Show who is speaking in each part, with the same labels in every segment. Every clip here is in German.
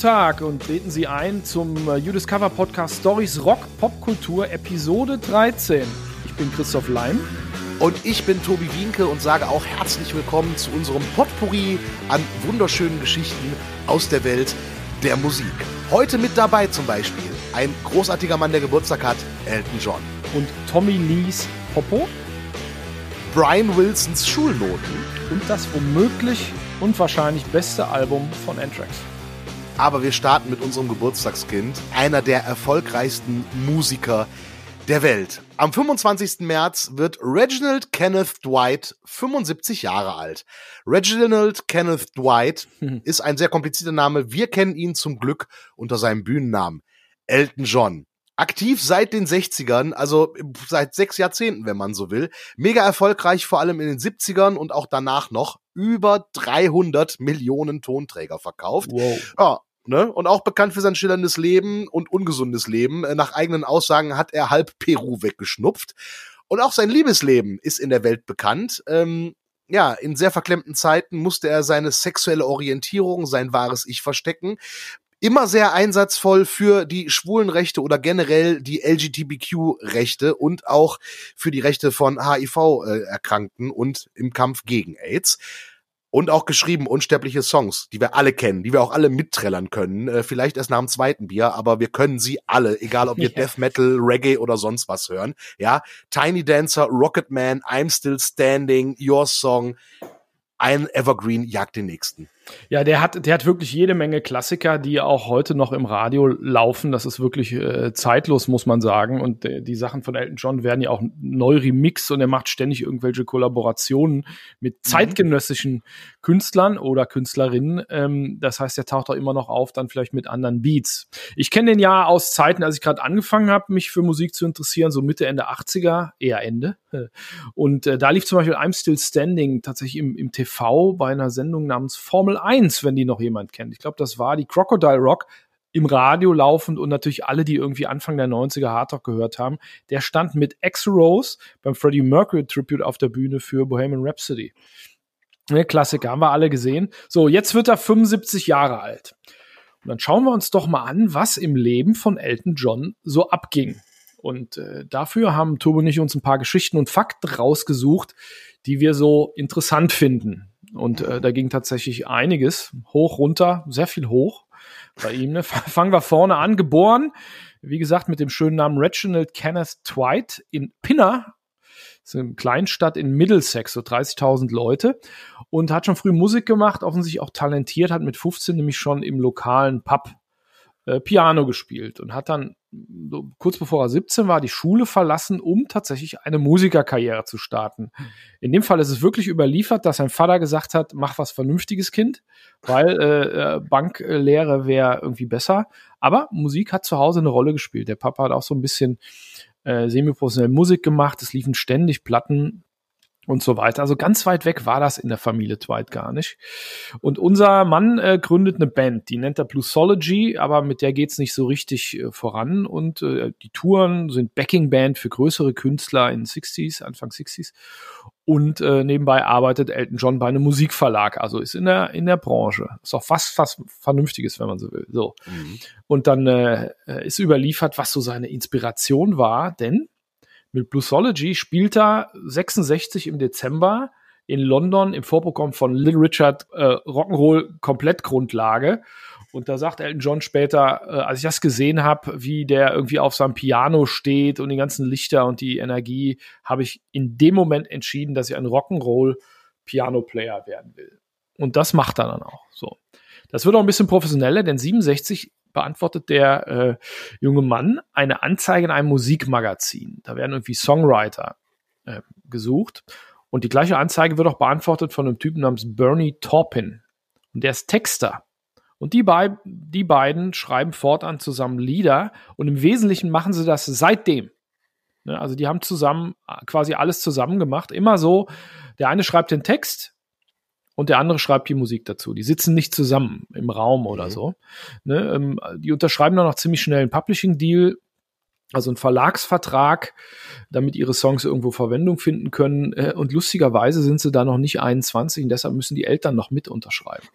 Speaker 1: Tag und treten Sie ein zum äh, You Discover Podcast Stories Rock Popkultur Episode 13. Ich bin Christoph Leim.
Speaker 2: Und ich bin Tobi Wienke und sage auch herzlich willkommen zu unserem Potpourri an wunderschönen Geschichten aus der Welt der Musik. Heute mit dabei zum Beispiel ein großartiger Mann, der Geburtstag hat, Elton John.
Speaker 1: Und Tommy Lees Popo.
Speaker 2: Brian Wilsons Schulnoten.
Speaker 1: Und das womöglich und wahrscheinlich beste Album von Anthrax.
Speaker 2: Aber wir starten mit unserem Geburtstagskind, einer der erfolgreichsten Musiker der Welt. Am 25. März wird Reginald Kenneth Dwight 75 Jahre alt. Reginald Kenneth Dwight ist ein sehr komplizierter Name. Wir kennen ihn zum Glück unter seinem Bühnennamen Elton John. Aktiv seit den 60ern, also seit sechs Jahrzehnten, wenn man so will. Mega erfolgreich, vor allem in den 70ern und auch danach noch. Über 300 Millionen Tonträger verkauft.
Speaker 1: Wow.
Speaker 2: Ja, Ne? Und auch bekannt für sein schillerndes Leben und ungesundes Leben. Äh, Nach eigenen Aussagen hat er halb Peru weggeschnupft. Und auch sein Liebesleben ist in der Welt bekannt. Ähm, ja, in sehr verklemmten Zeiten musste er seine sexuelle Orientierung, sein wahres Ich verstecken. Immer sehr einsatzvoll für die Schwulenrechte oder generell die LGBTQ-Rechte und auch für die Rechte von HIV-Erkrankten und im Kampf gegen AIDS und auch geschrieben unsterbliche Songs, die wir alle kennen, die wir auch alle mitträllern können. Äh, vielleicht erst nach dem zweiten Bier, aber wir können sie alle, egal ob wir
Speaker 1: Ja.
Speaker 2: Death Metal, Reggae oder sonst was hören. Ja, Tiny Dancer, Rocket Man, I'm Still Standing, Your Song, ein Evergreen jagt den nächsten.
Speaker 1: Ja, der hat, der hat wirklich jede Menge Klassiker, die auch heute noch im Radio laufen. Das ist wirklich äh, zeitlos, muss man sagen. Und äh, die Sachen von Elton John werden ja auch neu remixed und er macht ständig irgendwelche Kollaborationen mit zeitgenössischen Künstlern oder Künstlerinnen. Ähm, das heißt, er taucht auch immer noch auf, dann vielleicht mit anderen Beats. Ich kenne den ja aus Zeiten, als ich gerade angefangen habe, mich für Musik zu interessieren, so Mitte, Ende 80er, eher Ende. Und äh, da lief zum Beispiel I'm Still Standing tatsächlich im, im TV bei einer Sendung namens Formel 1, wenn die noch jemand kennt. Ich glaube, das war die Crocodile Rock im Radio laufend und natürlich alle, die irgendwie Anfang der 90er Hardrock gehört haben. Der stand mit X-Rose beim Freddie Mercury Tribute auf der Bühne für Bohemian Rhapsody. Ne, Klassiker, haben wir alle gesehen. So, jetzt wird er 75 Jahre alt. Und dann schauen wir uns doch mal an, was im Leben von Elton John so abging. Und äh, dafür haben Turbo und ich uns ein paar Geschichten und Fakten rausgesucht, die wir so interessant finden. Und äh, da ging tatsächlich einiges hoch, runter, sehr viel hoch bei ihm. Ne? Fangen wir vorne an. Geboren, wie gesagt, mit dem schönen Namen Reginald Kenneth Dwight in Pinner. Ist eine Kleinstadt in Middlesex, so 30.000 Leute. Und hat schon früh Musik gemacht, offensichtlich auch talentiert, hat mit 15 nämlich schon im lokalen Pub äh, Piano gespielt und hat dann so kurz bevor er 17 war, die Schule verlassen, um tatsächlich eine Musikerkarriere zu starten. In dem Fall ist es wirklich überliefert, dass sein Vater gesagt hat, mach was Vernünftiges, Kind, weil äh, äh, Banklehre wäre irgendwie besser. Aber Musik hat zu Hause eine Rolle gespielt. Der Papa hat auch so ein bisschen äh, semi-professionell Musik gemacht. Es liefen ständig Platten und so weiter. Also ganz weit weg war das in der Familie Dwight gar nicht. Und unser Mann äh, gründet eine Band, die nennt er Plusology, aber mit der geht's nicht so richtig äh, voran. Und äh, die Touren sind Backing-Band für größere Künstler in 60s, Anfang 60s. Und äh, nebenbei arbeitet Elton John bei einem Musikverlag, also ist in der, in der Branche. Ist auch fast, fast Vernünftiges, wenn man so will. So. Und dann äh, ist überliefert, was so seine Inspiration war, denn mit Bluesology spielt er 66 im Dezember in London im Vorprogramm von Little Richard äh, Rock'n'Roll Komplettgrundlage. Und da sagt Elton John später, äh, als ich das gesehen habe, wie der irgendwie auf seinem Piano steht und die ganzen Lichter und die Energie, habe ich in dem Moment entschieden, dass ich ein Rock'n'Roll Piano Player werden will. Und das macht er dann auch. So. Das wird auch ein bisschen professioneller, denn 67 beantwortet der äh, junge Mann eine Anzeige in einem Musikmagazin. Da werden irgendwie Songwriter äh, gesucht. Und die gleiche Anzeige wird auch beantwortet von einem Typen namens Bernie Taupin. Und der ist Texter. Und die, bei, die beiden schreiben fortan zusammen Lieder. Und im Wesentlichen machen sie das seitdem. Ne, also die haben zusammen äh, quasi alles zusammen gemacht. Immer so, der eine schreibt den Text, und der andere schreibt die Musik dazu. Die sitzen nicht zusammen im Raum oder
Speaker 2: Mhm.
Speaker 1: so. Ne, ähm, die unterschreiben dann auch ziemlich schnell einen Publishing-Deal, also einen Verlagsvertrag, damit ihre Songs irgendwo Verwendung finden können. Äh, und lustigerweise sind sie da noch nicht 21 und deshalb müssen die Eltern noch mit unterschreiben.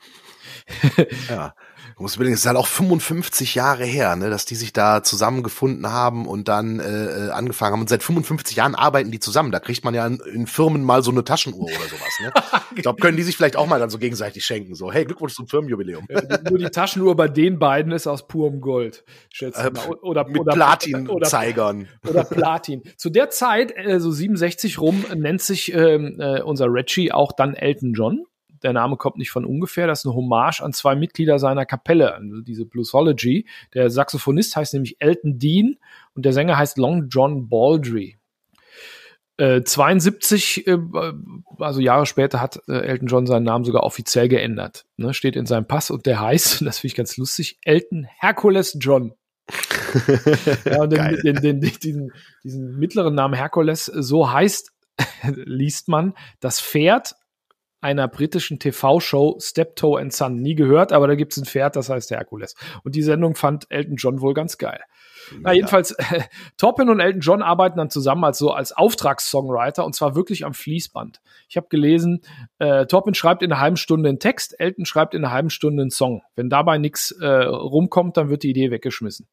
Speaker 2: ja. Du musst überlegen, es ist halt auch 55 Jahre her, ne, dass die sich da zusammengefunden haben und dann äh, äh angefangen haben. Und seit 55 Jahren arbeiten die zusammen. Da kriegt man ja in, in Firmen mal so eine Taschenuhr oder sowas. Ne? ich glaube, können die sich vielleicht auch mal dann so gegenseitig schenken. So, hey, Glückwunsch zum Firmenjubiläum.
Speaker 1: Nur die Taschenuhr bei den beiden ist aus purem Gold.
Speaker 2: Schätze äh, oder, mit Platin-Zeigern.
Speaker 1: Oder, oder, Platin. Zu der Zeit, äh, so 67 rum, nennt sich ähm, äh, unser Reggie auch dann Elton John der Name kommt nicht von ungefähr, das ist eine Hommage an zwei Mitglieder seiner Kapelle, also diese Bluesology. Der Saxophonist heißt nämlich Elton Dean und der Sänger heißt Long John Baldry. Äh, 72, äh, also Jahre später, hat äh, Elton John seinen Namen sogar offiziell geändert. Ne, steht in seinem Pass und der heißt, das finde ich ganz lustig, Elton Hercules John. ja, und den, den, den, diesen, diesen mittleren Namen Hercules, so heißt, liest man, das Pferd einer britischen TV-Show Steptoe and Son. Nie gehört, aber da gibt es ein Pferd, das heißt Herkules. Und die Sendung fand Elton John wohl ganz geil. Ja. Na, jedenfalls, äh, Toppin und Elton John arbeiten dann zusammen als so als Auftragssongwriter und zwar wirklich am Fließband. Ich habe gelesen, äh, Toppin schreibt in einer halben Stunde einen Text, Elton schreibt in einer halben Stunde einen Song. Wenn dabei nichts äh, rumkommt, dann wird die Idee weggeschmissen.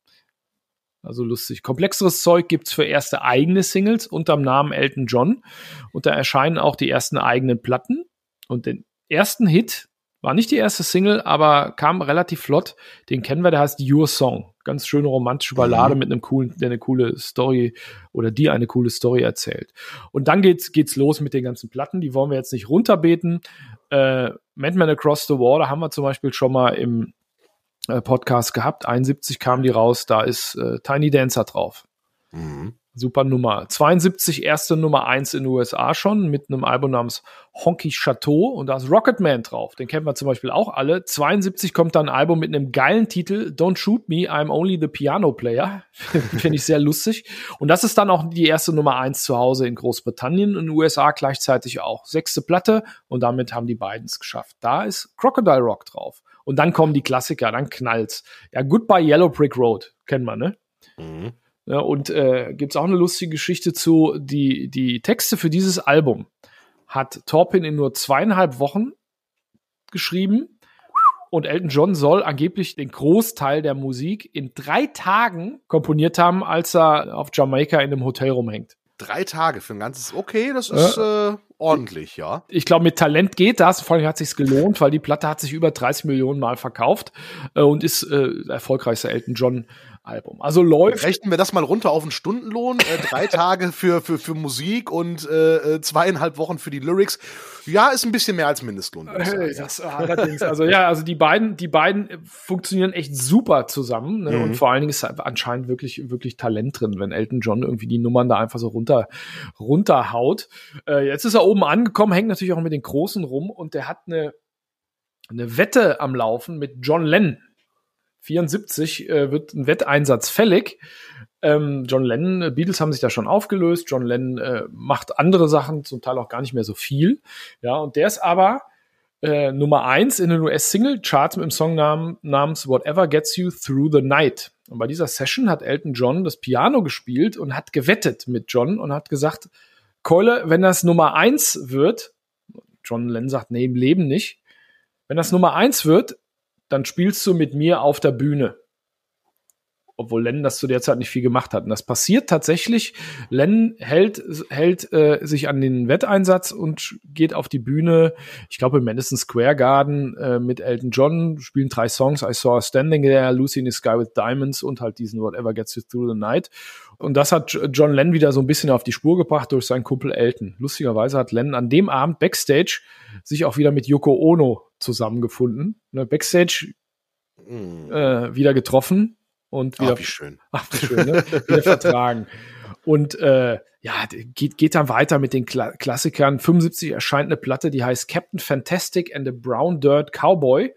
Speaker 1: Also lustig. Komplexeres Zeug gibt's für erste eigene Singles unterm Namen Elton John. Und da erscheinen auch die ersten eigenen Platten. Und den ersten Hit war nicht die erste Single, aber kam relativ flott. Den kennen wir, der heißt Your Song. Ganz schöne romantische Ballade mhm. mit einem coolen, der eine coole Story oder die eine coole Story erzählt. Und dann geht's, geht's los mit den ganzen Platten. Die wollen wir jetzt nicht runterbeten. Äh, Madman Across the Water haben wir zum Beispiel schon mal im äh, Podcast gehabt. 71 kam die raus, da ist äh, Tiny Dancer drauf. Mhm. Super Nummer. 72 erste Nummer 1 in den USA schon mit einem Album namens Honky Chateau und da ist Rocketman drauf. Den kennen wir zum Beispiel auch alle. 72 kommt dann ein Album mit einem geilen Titel Don't Shoot Me, I'm Only the Piano Player. Finde ich sehr lustig. Und das ist dann auch die erste Nummer 1 zu Hause in Großbritannien und USA gleichzeitig auch. Sechste Platte und damit haben die beiden es geschafft. Da ist Crocodile Rock drauf. Und dann kommen die Klassiker, dann knallt's. Ja, Goodbye Yellow Brick Road, kennen wir, ne? Mhm. Ja, und äh, gibt es auch eine lustige Geschichte zu, die, die Texte für dieses Album hat Torpin in nur zweieinhalb Wochen geschrieben und Elton John soll angeblich den Großteil der Musik in drei Tagen komponiert haben, als er auf Jamaika in einem Hotel rumhängt.
Speaker 2: Drei Tage für ein ganzes, okay, das ist äh, ordentlich, ja.
Speaker 1: Ich glaube, mit Talent geht das. Vor allem hat sich's gelohnt, weil die Platte hat sich über 30 Millionen Mal verkauft äh, und ist äh, erfolgreichster Elton John Album. Also läuft.
Speaker 2: Rechnen wir das mal runter auf einen Stundenlohn. Äh, drei Tage für, für, für Musik und äh, äh, zweieinhalb Wochen für die Lyrics. Ja, ist ein bisschen mehr als Mindestlohn.
Speaker 1: Hey, das allerdings. Also ja, also die beiden, die beiden funktionieren echt super zusammen. Ne? Mhm. Und vor allen Dingen ist anscheinend wirklich, wirklich Talent drin, wenn Elton John irgendwie die Nummern da einfach so runter, runterhaut. Äh, jetzt ist er oben angekommen, hängt natürlich auch mit den Großen rum und der hat eine, eine Wette am Laufen mit John Lennon 74 äh, wird ein Wetteinsatz fällig. Ähm, John Lennon, äh, Beatles haben sich da schon aufgelöst. John Lennon äh, macht andere Sachen, zum Teil auch gar nicht mehr so viel. Ja, und der ist aber äh, Nummer eins in den US-Single-Charts mit dem Song nam namens Whatever Gets You Through the Night. Und bei dieser Session hat Elton John das Piano gespielt und hat gewettet mit John und hat gesagt, Keule, wenn das Nummer eins wird, John Lennon sagt, nee, im Leben nicht, wenn das Nummer eins wird, dann spielst du mit mir auf der Bühne. Obwohl Len das zu der Zeit nicht viel gemacht hat. Und das passiert tatsächlich. Len hält, hält äh, sich an den Wetteinsatz und geht auf die Bühne, ich glaube im Madison Square Garden äh, mit Elton John, spielen drei Songs, I Saw a Standing There, Lucy in the Sky with Diamonds und halt diesen Whatever Gets You Through the Night. Und das hat John Lennon wieder so ein bisschen auf die Spur gebracht durch seinen Kumpel Elton. Lustigerweise hat Lennon an dem Abend Backstage sich auch wieder mit Yoko Ono zusammengefunden. Ne, Backstage mm. äh, wieder getroffen und wieder.
Speaker 2: Ach, wie schön.
Speaker 1: Ach, wie schön, ne? wieder vertragen. Und äh, ja, geht, geht dann weiter mit den Kla Klassikern. 75 erscheint eine Platte, die heißt Captain Fantastic and the Brown Dirt Cowboy.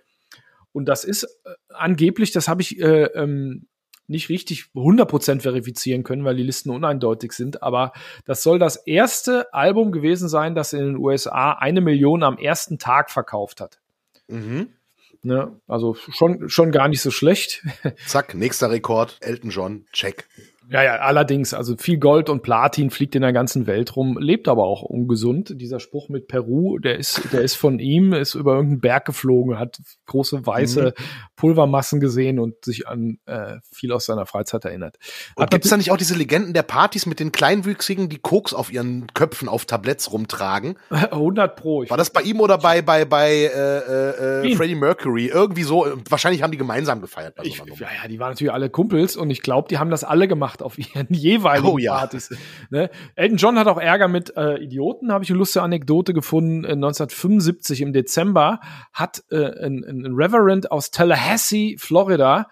Speaker 1: Und das ist äh, angeblich, das habe ich äh, ähm, nicht richtig 100% verifizieren können, weil die Listen uneindeutig sind, aber das soll das erste Album gewesen sein, das in den USA eine Million am ersten Tag verkauft hat. Mhm. Ne, also schon, schon gar nicht so schlecht.
Speaker 2: Zack, nächster Rekord, Elton John, check.
Speaker 1: Ja, ja, allerdings, also viel Gold und Platin fliegt in der ganzen Welt rum, lebt aber auch ungesund. Dieser Spruch mit Peru, der ist, der ist von ihm, ist über irgendeinen Berg geflogen, hat große weiße mhm. Pulvermassen gesehen und sich an äh, viel aus seiner Freizeit erinnert.
Speaker 2: Und gibt es da nicht auch diese Legenden der Partys mit den Kleinwüchsigen, die Koks auf ihren Köpfen auf Tabletts rumtragen?
Speaker 1: 100 pro.
Speaker 2: War das bei ihm oder bei bei bei äh, äh, Freddie Mercury? Irgendwie so. Wahrscheinlich haben die gemeinsam gefeiert.
Speaker 1: Ich, ja, ja, die waren natürlich alle Kumpels und ich glaube, die haben das alle gemacht gemacht auf ihren jeweiligen oh, ja. Partys. Ne? Elton John hat auch Ärger mit äh, Idioten, habe ich eine lustige Anekdote gefunden. Äh, 1975 im Dezember hat äh, ein, ein Reverend aus Tallahassee, Florida,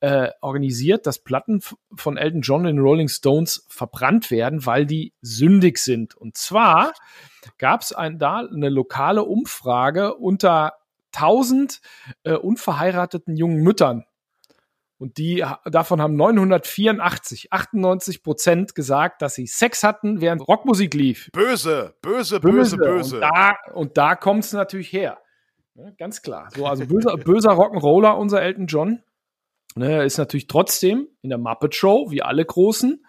Speaker 1: äh, organisiert, dass Platten von Elton John in Rolling Stones verbrannt werden, weil die sündig sind. Und zwar gab es ein, da eine lokale Umfrage unter 1000 äh, unverheirateten jungen Müttern. Und die, davon haben 984, 98 Prozent gesagt, dass sie Sex hatten, während Rockmusik lief.
Speaker 2: Böse, böse, böse, böse.
Speaker 1: Und da, und da kommt es natürlich her. Ja, ganz klar. So, also böser, böser Rock'n'Roller, unser Elton John. Ne, ist natürlich trotzdem in der Muppet Show, wie alle Großen,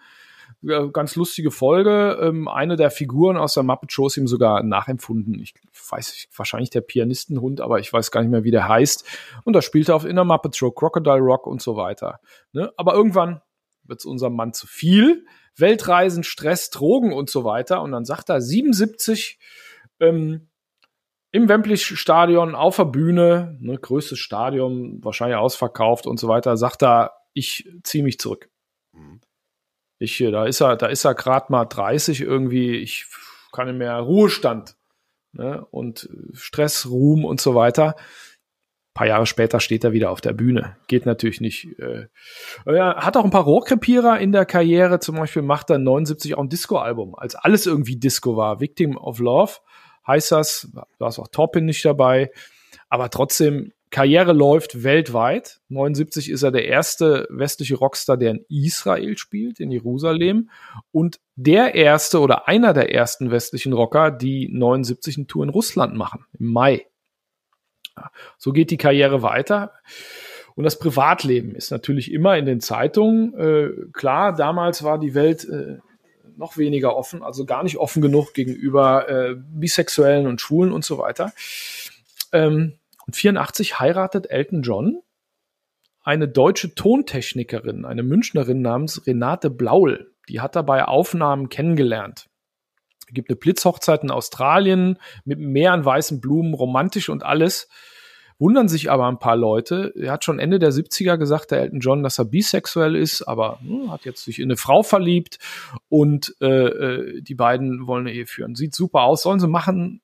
Speaker 1: ganz lustige Folge. Ähm, eine der Figuren aus der Muppet Show ist ihm sogar nachempfunden. Ich weiß wahrscheinlich der Pianistenhund, aber ich weiß gar nicht mehr, wie der heißt. Und da spielt er auf Inner Muppet Show, Crocodile Rock und so weiter. Ne? Aber irgendwann wird es unserem Mann zu viel. Weltreisen, Stress, Drogen und so weiter. Und dann sagt er 77 ähm, im Wembley Stadion auf der Bühne, ne, größtes Stadion, wahrscheinlich ausverkauft und so weiter, sagt er, ich ziehe mich zurück. Mhm. Ich, da ist er, da ist er gerade mal 30 irgendwie, ich kann nicht mehr Ruhestand ne? und Stress, Ruhm und so weiter. Ein paar Jahre später steht er wieder auf der Bühne. Geht natürlich nicht. Äh, er hat auch ein paar Rohrkrepierer in der Karriere. Zum Beispiel macht er 79 auch ein Disco-Album, als alles irgendwie Disco war. Victim of Love heißt das. Da ist auch Torpin nicht dabei. Aber trotzdem Karriere läuft weltweit. 79 ist er der erste westliche Rockstar, der in Israel spielt, in Jerusalem. Und der erste oder einer der ersten westlichen Rocker, die 79 eine Tour in Russland machen, im Mai. So geht die Karriere weiter. Und das Privatleben ist natürlich immer in den Zeitungen. Äh, klar, damals war die Welt äh, noch weniger offen, also gar nicht offen genug gegenüber äh, Bisexuellen und Schwulen und so weiter. Ähm, und 84 heiratet Elton John eine deutsche Tontechnikerin, eine Münchnerin namens Renate Blaul. Die hat er bei Aufnahmen kennengelernt. Es gibt eine Blitzhochzeit in Australien mit Meer an weißen Blumen, romantisch und alles. Wundern sich aber ein paar Leute. Er hat schon Ende der 70er gesagt, der Elton John, dass er bisexuell ist, aber hm, hat jetzt sich in eine Frau verliebt und äh, äh die beiden wollen eine Ehe führen. Sieht super aus, sollen sie machen,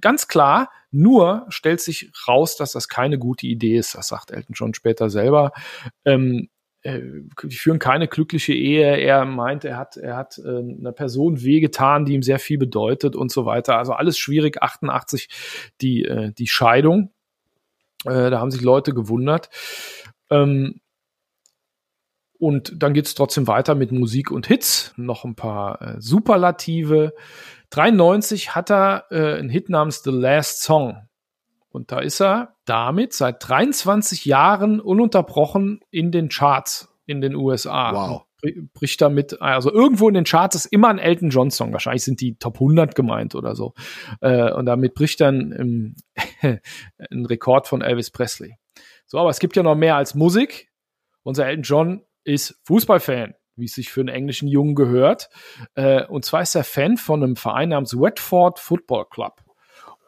Speaker 1: ganz klar, nur stellt sich raus, dass das keine gute Idee ist. Das sagt Elton John später selber. Ähm, äh, die führen keine glückliche Ehe. Er meint, er hat, er hat äh, einer Person wehgetan, die ihm sehr viel bedeutet und so weiter. Also alles schwierig. 88 die, äh, die Scheidung. Da haben sich Leute gewundert. Ähm, und dann geht's trotzdem weiter mit Musik und Hits. Noch ein paar Superlative. 93 hat er äh, einen Hit namens The Last Song. Und da ist er damit seit 23 Jahren ununterbrochen in den Charts in den USA.
Speaker 2: Wow.
Speaker 1: Bricht damit, also irgendwo in den Charts ist immer ein Elton John Song. Wahrscheinlich sind die Top 100 gemeint oder so. Äh, und damit bricht dann ähm, ein Rekord von Elvis Presley. So, aber es gibt ja noch mehr als Musik. Unser Elton John ist Fußballfan wie es sich für einen englischen Jungen gehört. Äh, und zwar ist er Fan von einem Verein namens Watford Football Club.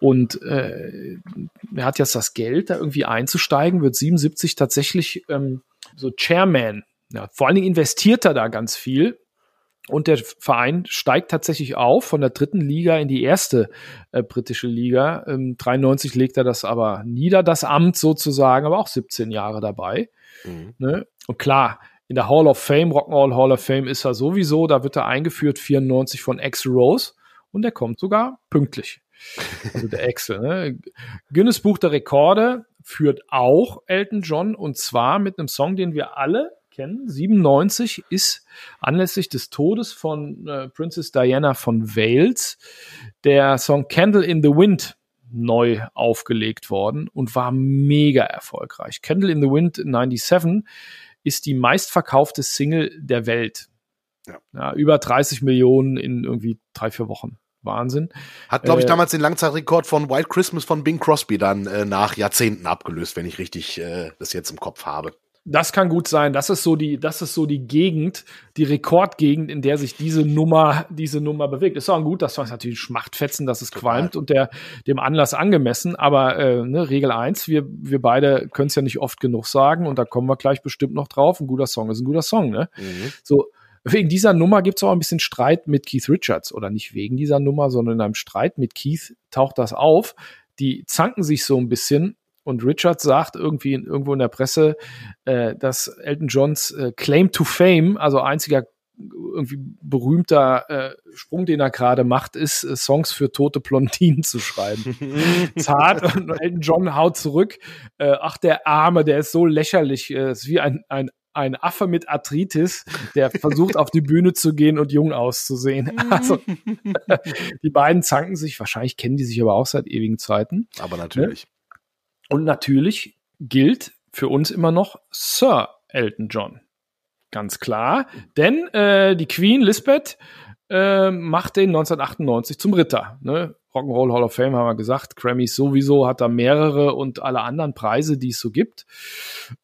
Speaker 1: Und äh, er hat jetzt das Geld, da irgendwie einzusteigen, wird 77 tatsächlich ähm, so Chairman. Ja, vor allen Dingen investiert er da ganz viel. Und der Verein steigt tatsächlich auf von der dritten Liga in die erste äh, britische Liga. Ähm, 93 legt er das aber nieder, das Amt sozusagen, aber auch 17 Jahre dabei. Mhm. Ne? Und klar, in der Hall of Fame, Rock'n'Roll Hall of Fame ist er sowieso, da wird er eingeführt, 94 von Axel Rose und der kommt sogar pünktlich. Also der Axel. Ne? Guinness Buch der Rekorde führt auch Elton John und zwar mit einem Song, den wir alle kennen. 97 ist anlässlich des Todes von äh, Princess Diana von Wales der Song Candle in the Wind neu aufgelegt worden und war mega erfolgreich. Candle in the Wind 97 ist die meistverkaufte Single der Welt. Ja. ja über 30 Millionen in irgendwie drei, vier Wochen. Wahnsinn.
Speaker 2: Hat, glaube ich, äh, damals den Langzeitrekord von White Christmas von Bing Crosby dann äh, nach Jahrzehnten abgelöst, wenn ich richtig äh, das jetzt im Kopf habe.
Speaker 1: Das kann gut sein. Das ist so die, das ist so die Gegend, die Rekordgegend, in der sich diese Nummer, diese Nummer bewegt. Ist auch gut, das war natürlich Schmachtfetzen, dass es qualmt und der, dem Anlass angemessen. Aber äh, ne, Regel eins, wir, wir beide können es ja nicht oft genug sagen und da kommen wir gleich bestimmt noch drauf. Ein guter Song ist ein guter Song, ne? Mhm. So, wegen dieser Nummer gibt es auch ein bisschen Streit mit Keith Richards. Oder nicht wegen dieser Nummer, sondern in einem Streit mit Keith taucht das auf. Die zanken sich so ein bisschen und Richards sagt irgendwie in, irgendwo in der Presse, äh, dass Elton Johns äh, Claim to Fame, also einziger irgendwie berühmter äh, Sprung, den er gerade macht, ist, äh, Songs für tote Blondinen zu schreiben. Zart und Elton John haut zurück. Äh, ach, der Arme, der ist so lächerlich, äh, ist wie ein, ein, ein Affe mit Arthritis, der versucht auf die Bühne zu gehen und jung auszusehen. Also, die beiden zanken sich, wahrscheinlich kennen die sich aber auch seit ewigen Zeiten.
Speaker 2: Aber natürlich.
Speaker 1: Und natürlich gilt für uns immer noch Sir Elton John. Ganz klar. Denn äh, die Queen Lisbeth äh, macht den 1998 zum Ritter. Ne? Rock'n'Roll Hall of Fame haben wir gesagt. Grammys sowieso hat er mehrere und alle anderen Preise, die es so gibt.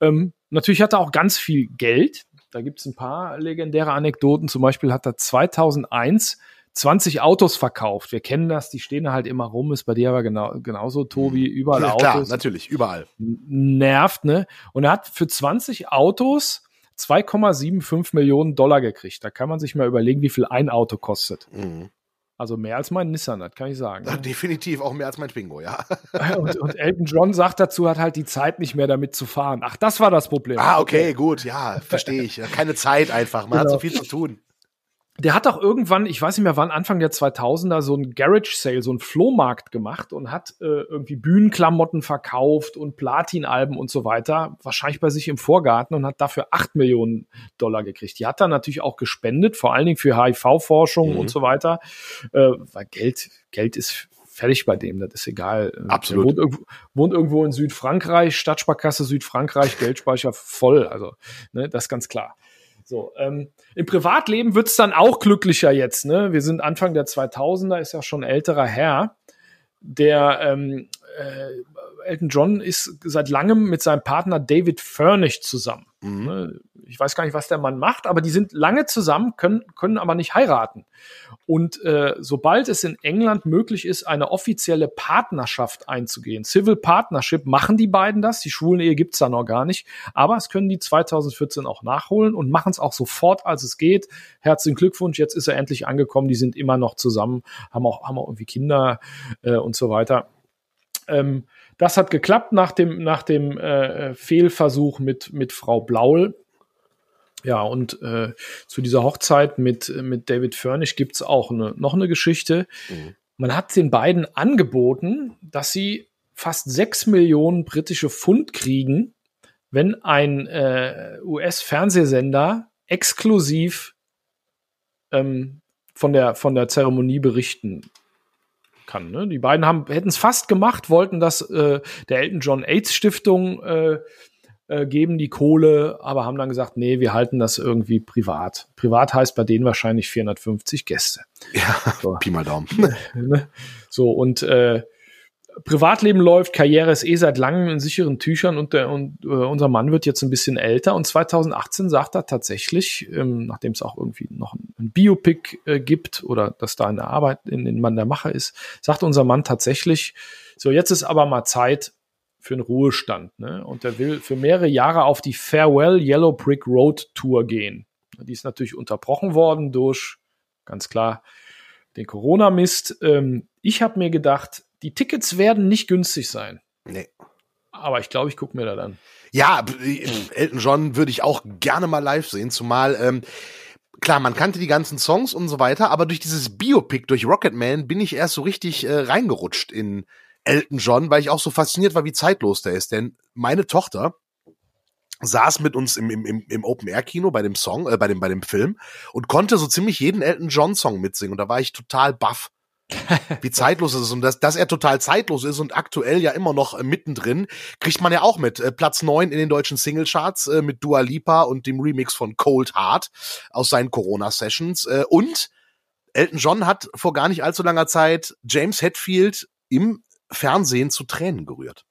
Speaker 1: Ähm, natürlich hat er auch ganz viel Geld. Da gibt es ein paar legendäre Anekdoten. Zum Beispiel hat er 2001 20 Autos verkauft. Wir kennen das, die stehen halt immer rum, ist bei dir aber genau, genauso, Tobi, mhm. überall ja, klar, Autos.
Speaker 2: natürlich, überall.
Speaker 1: Nervt, ne? Und er hat für 20 Autos 2,75 Millionen Dollar gekriegt. Da kann man sich mal überlegen, wie viel ein Auto kostet. Mhm. Also mehr als mein Nissan, das kann ich sagen.
Speaker 2: Ja, definitiv auch mehr als mein Twingo, ja.
Speaker 1: Und, und, Elton John sagt dazu, hat halt die Zeit nicht mehr damit zu fahren. Ach, das war das Problem.
Speaker 2: Ah, okay, okay. gut, ja, verstehe ich. Keine Zeit einfach, man genau. hat so viel zu tun
Speaker 1: der hat auch irgendwann, ich weiß nicht mehr wann, Anfang der 2000er so ein Garage Sale, so ein Flohmarkt gemacht und hat äh, irgendwie Bühnenklamotten verkauft und Platinalben und so weiter, wahrscheinlich bei sich im Vorgarten und hat dafür acht Millionen Dollar gekriegt. Die hat er natürlich auch gespendet, vor allen Dingen für HIV-Forschung mhm. und so weiter, äh, weil Geld, Geld ist fertig bei dem, das ist egal.
Speaker 2: Absolut.
Speaker 1: Wohnt irgendwo, wohnt, irgendwo in Südfrankreich, Stadtsparkasse Südfrankreich, Geldspeicher voll, also ne, das ist ganz klar. So, ähm, im Privatleben wird's dann auch glücklicher jetzt. Ne? Wir sind Anfang der 2000er, ist ja schon älterer Herr. Der ähm, äh, Elton John ist seit langem mit seinem Partner David Furnish zusammen. Mhm. Ne? Ich weiß gar nicht, was der Mann macht, aber die sind lange zusammen, können, können aber nicht heiraten. Und äh, sobald es in England möglich ist, eine offizielle Partnerschaft einzugehen, Civil Partnership, machen die beiden das. Die schwulen Ehe gibt's da noch gar nicht. Aber es können die 2014 auch nachholen und machen es auch sofort, als es geht. Herzlichen Glückwunsch, jetzt ist er endlich angekommen. Die sind immer noch zusammen, haben auch, haben auch irgendwie Kinder äh, und so weiter. Ähm, das hat geklappt nach dem, nach dem äh, Fehlversuch mit, mit Frau Blaul. Ja, und äh, zu dieser Hochzeit mit, mit David Furnish gibt's auch eine, noch eine Geschichte. Mhm. Man hat den beiden angeboten, dass sie fast sechs Millionen britische Pfund kriegen, wenn ein äh, US-Fernsehsender exklusiv ähm, von, der, von der Zeremonie berichten kann. Ne? Die beiden haben hätten es fast gemacht, wollten das äh, der Elton John AIDS Stiftung äh, äh, geben die Kohle, aber haben dann gesagt, nee, wir halten das irgendwie privat. Privat heißt bei denen wahrscheinlich 450 Gäste.
Speaker 2: Ja, so. Pi mal Daumen.
Speaker 1: Ne? so, und äh, Privatleben läuft, Karriere ist eh seit langem in sicheren Tüchern und, der, und äh, unser Mann wird jetzt ein bisschen älter und 2018 sagt er tatsächlich, ähm, nachdem es auch irgendwie noch ein Biopic äh, gibt oder dass da eine Arbeit in den Mann der Macher ist, sagt unser Mann tatsächlich, so jetzt ist aber mal Zeit, für einen Ruhestand. Ne? Und er will für mehrere Jahre auf die Farewell Yellow Brick Road Tour gehen. Die ist natürlich unterbrochen worden durch, ganz klar, den Corona-Mist. Ähm, ich habe mir gedacht, die Tickets werden nicht günstig sein.
Speaker 2: Nee.
Speaker 1: Aber ich glaube, ich gucke mir da dann.
Speaker 2: Ja, Elton John würde ich auch gerne mal live sehen, zumal ähm, klar, man kannte die ganzen Songs und so weiter, aber durch dieses Biopic, durch Rocketman, bin ich erst so richtig äh, reingerutscht in Elton John, weil ich auch so fasziniert war, wie zeitlos der ist. Denn meine Tochter saß mit uns im, im, im Open-Air-Kino bei dem Song, äh, bei dem, bei dem Film und konnte so ziemlich jeden Elton John-Song mitsingen. Und da war ich total baff. Wie zeitlos es ist und dass, dass er total zeitlos ist und aktuell ja immer noch äh, mittendrin, kriegt man ja auch mit. Äh, Platz neun in den deutschen Singlecharts äh, mit Dua Lipa und dem Remix von Cold Heart aus seinen Corona-Sessions. Äh, und Elton John hat vor gar nicht allzu langer Zeit James Hetfield im Fernsehen zu Tränen gerührt.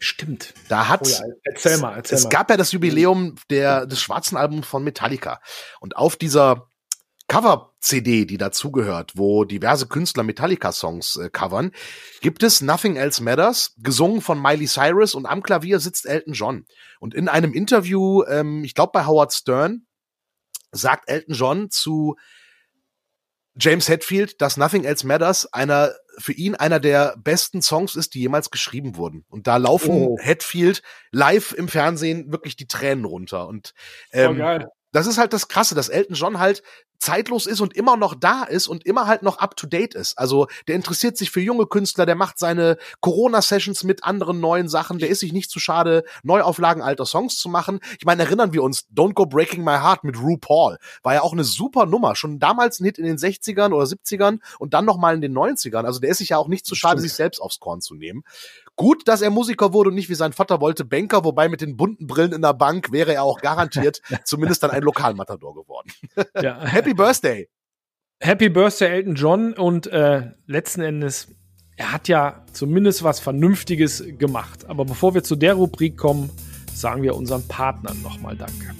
Speaker 1: Stimmt.
Speaker 2: Da hat
Speaker 1: Oh ja, erzähl mal, erzähl
Speaker 2: es
Speaker 1: mal.
Speaker 2: gab ja das Jubiläum der des schwarzen Albums von Metallica und auf dieser Cover-CD, die dazugehört, wo diverse Künstler Metallica-Songs äh, covern, gibt es Nothing Else Matters, gesungen von Miley Cyrus und am Klavier sitzt Elton John. Und in einem Interview, ähm, ich glaube bei Howard Stern, sagt Elton John zu James Hetfield, dass Nothing Else Matters einer für ihn einer der besten Songs ist, die jemals geschrieben wurden. Und da laufen
Speaker 1: Oh.
Speaker 2: Hetfield live im Fernsehen wirklich die Tränen runter. Und ähm, das ist halt das Krasse, dass Elton John halt zeitlos ist und immer noch da ist und immer halt noch up to date ist. Also der interessiert sich für junge Künstler, der macht seine Corona-Sessions mit anderen neuen Sachen, der ist sich nicht zu schade, Neuauflagen alter Songs zu machen. Ich meine, erinnern wir uns, Don't Go Breaking My Heart mit RuPaul war ja auch eine super Nummer. Schon damals ein Hit in den 60ern oder 70ern und dann nochmal in den 90ern. Also der ist sich ja auch nicht zu schade,
Speaker 1: Stimmt.
Speaker 2: sich selbst aufs Korn zu nehmen. Gut, dass er Musiker wurde und nicht wie sein Vater wollte Banker, wobei mit den bunten Brillen in der Bank wäre er auch garantiert zumindest dann ein Lokalmatador geworden.
Speaker 1: Ja.
Speaker 2: Happy Birthday!
Speaker 1: Happy Birthday Elton John und äh, letzten Endes, er hat ja zumindest was Vernünftiges gemacht. Aber bevor wir zu der Rubrik kommen, sagen wir unseren Partnern nochmal Danke.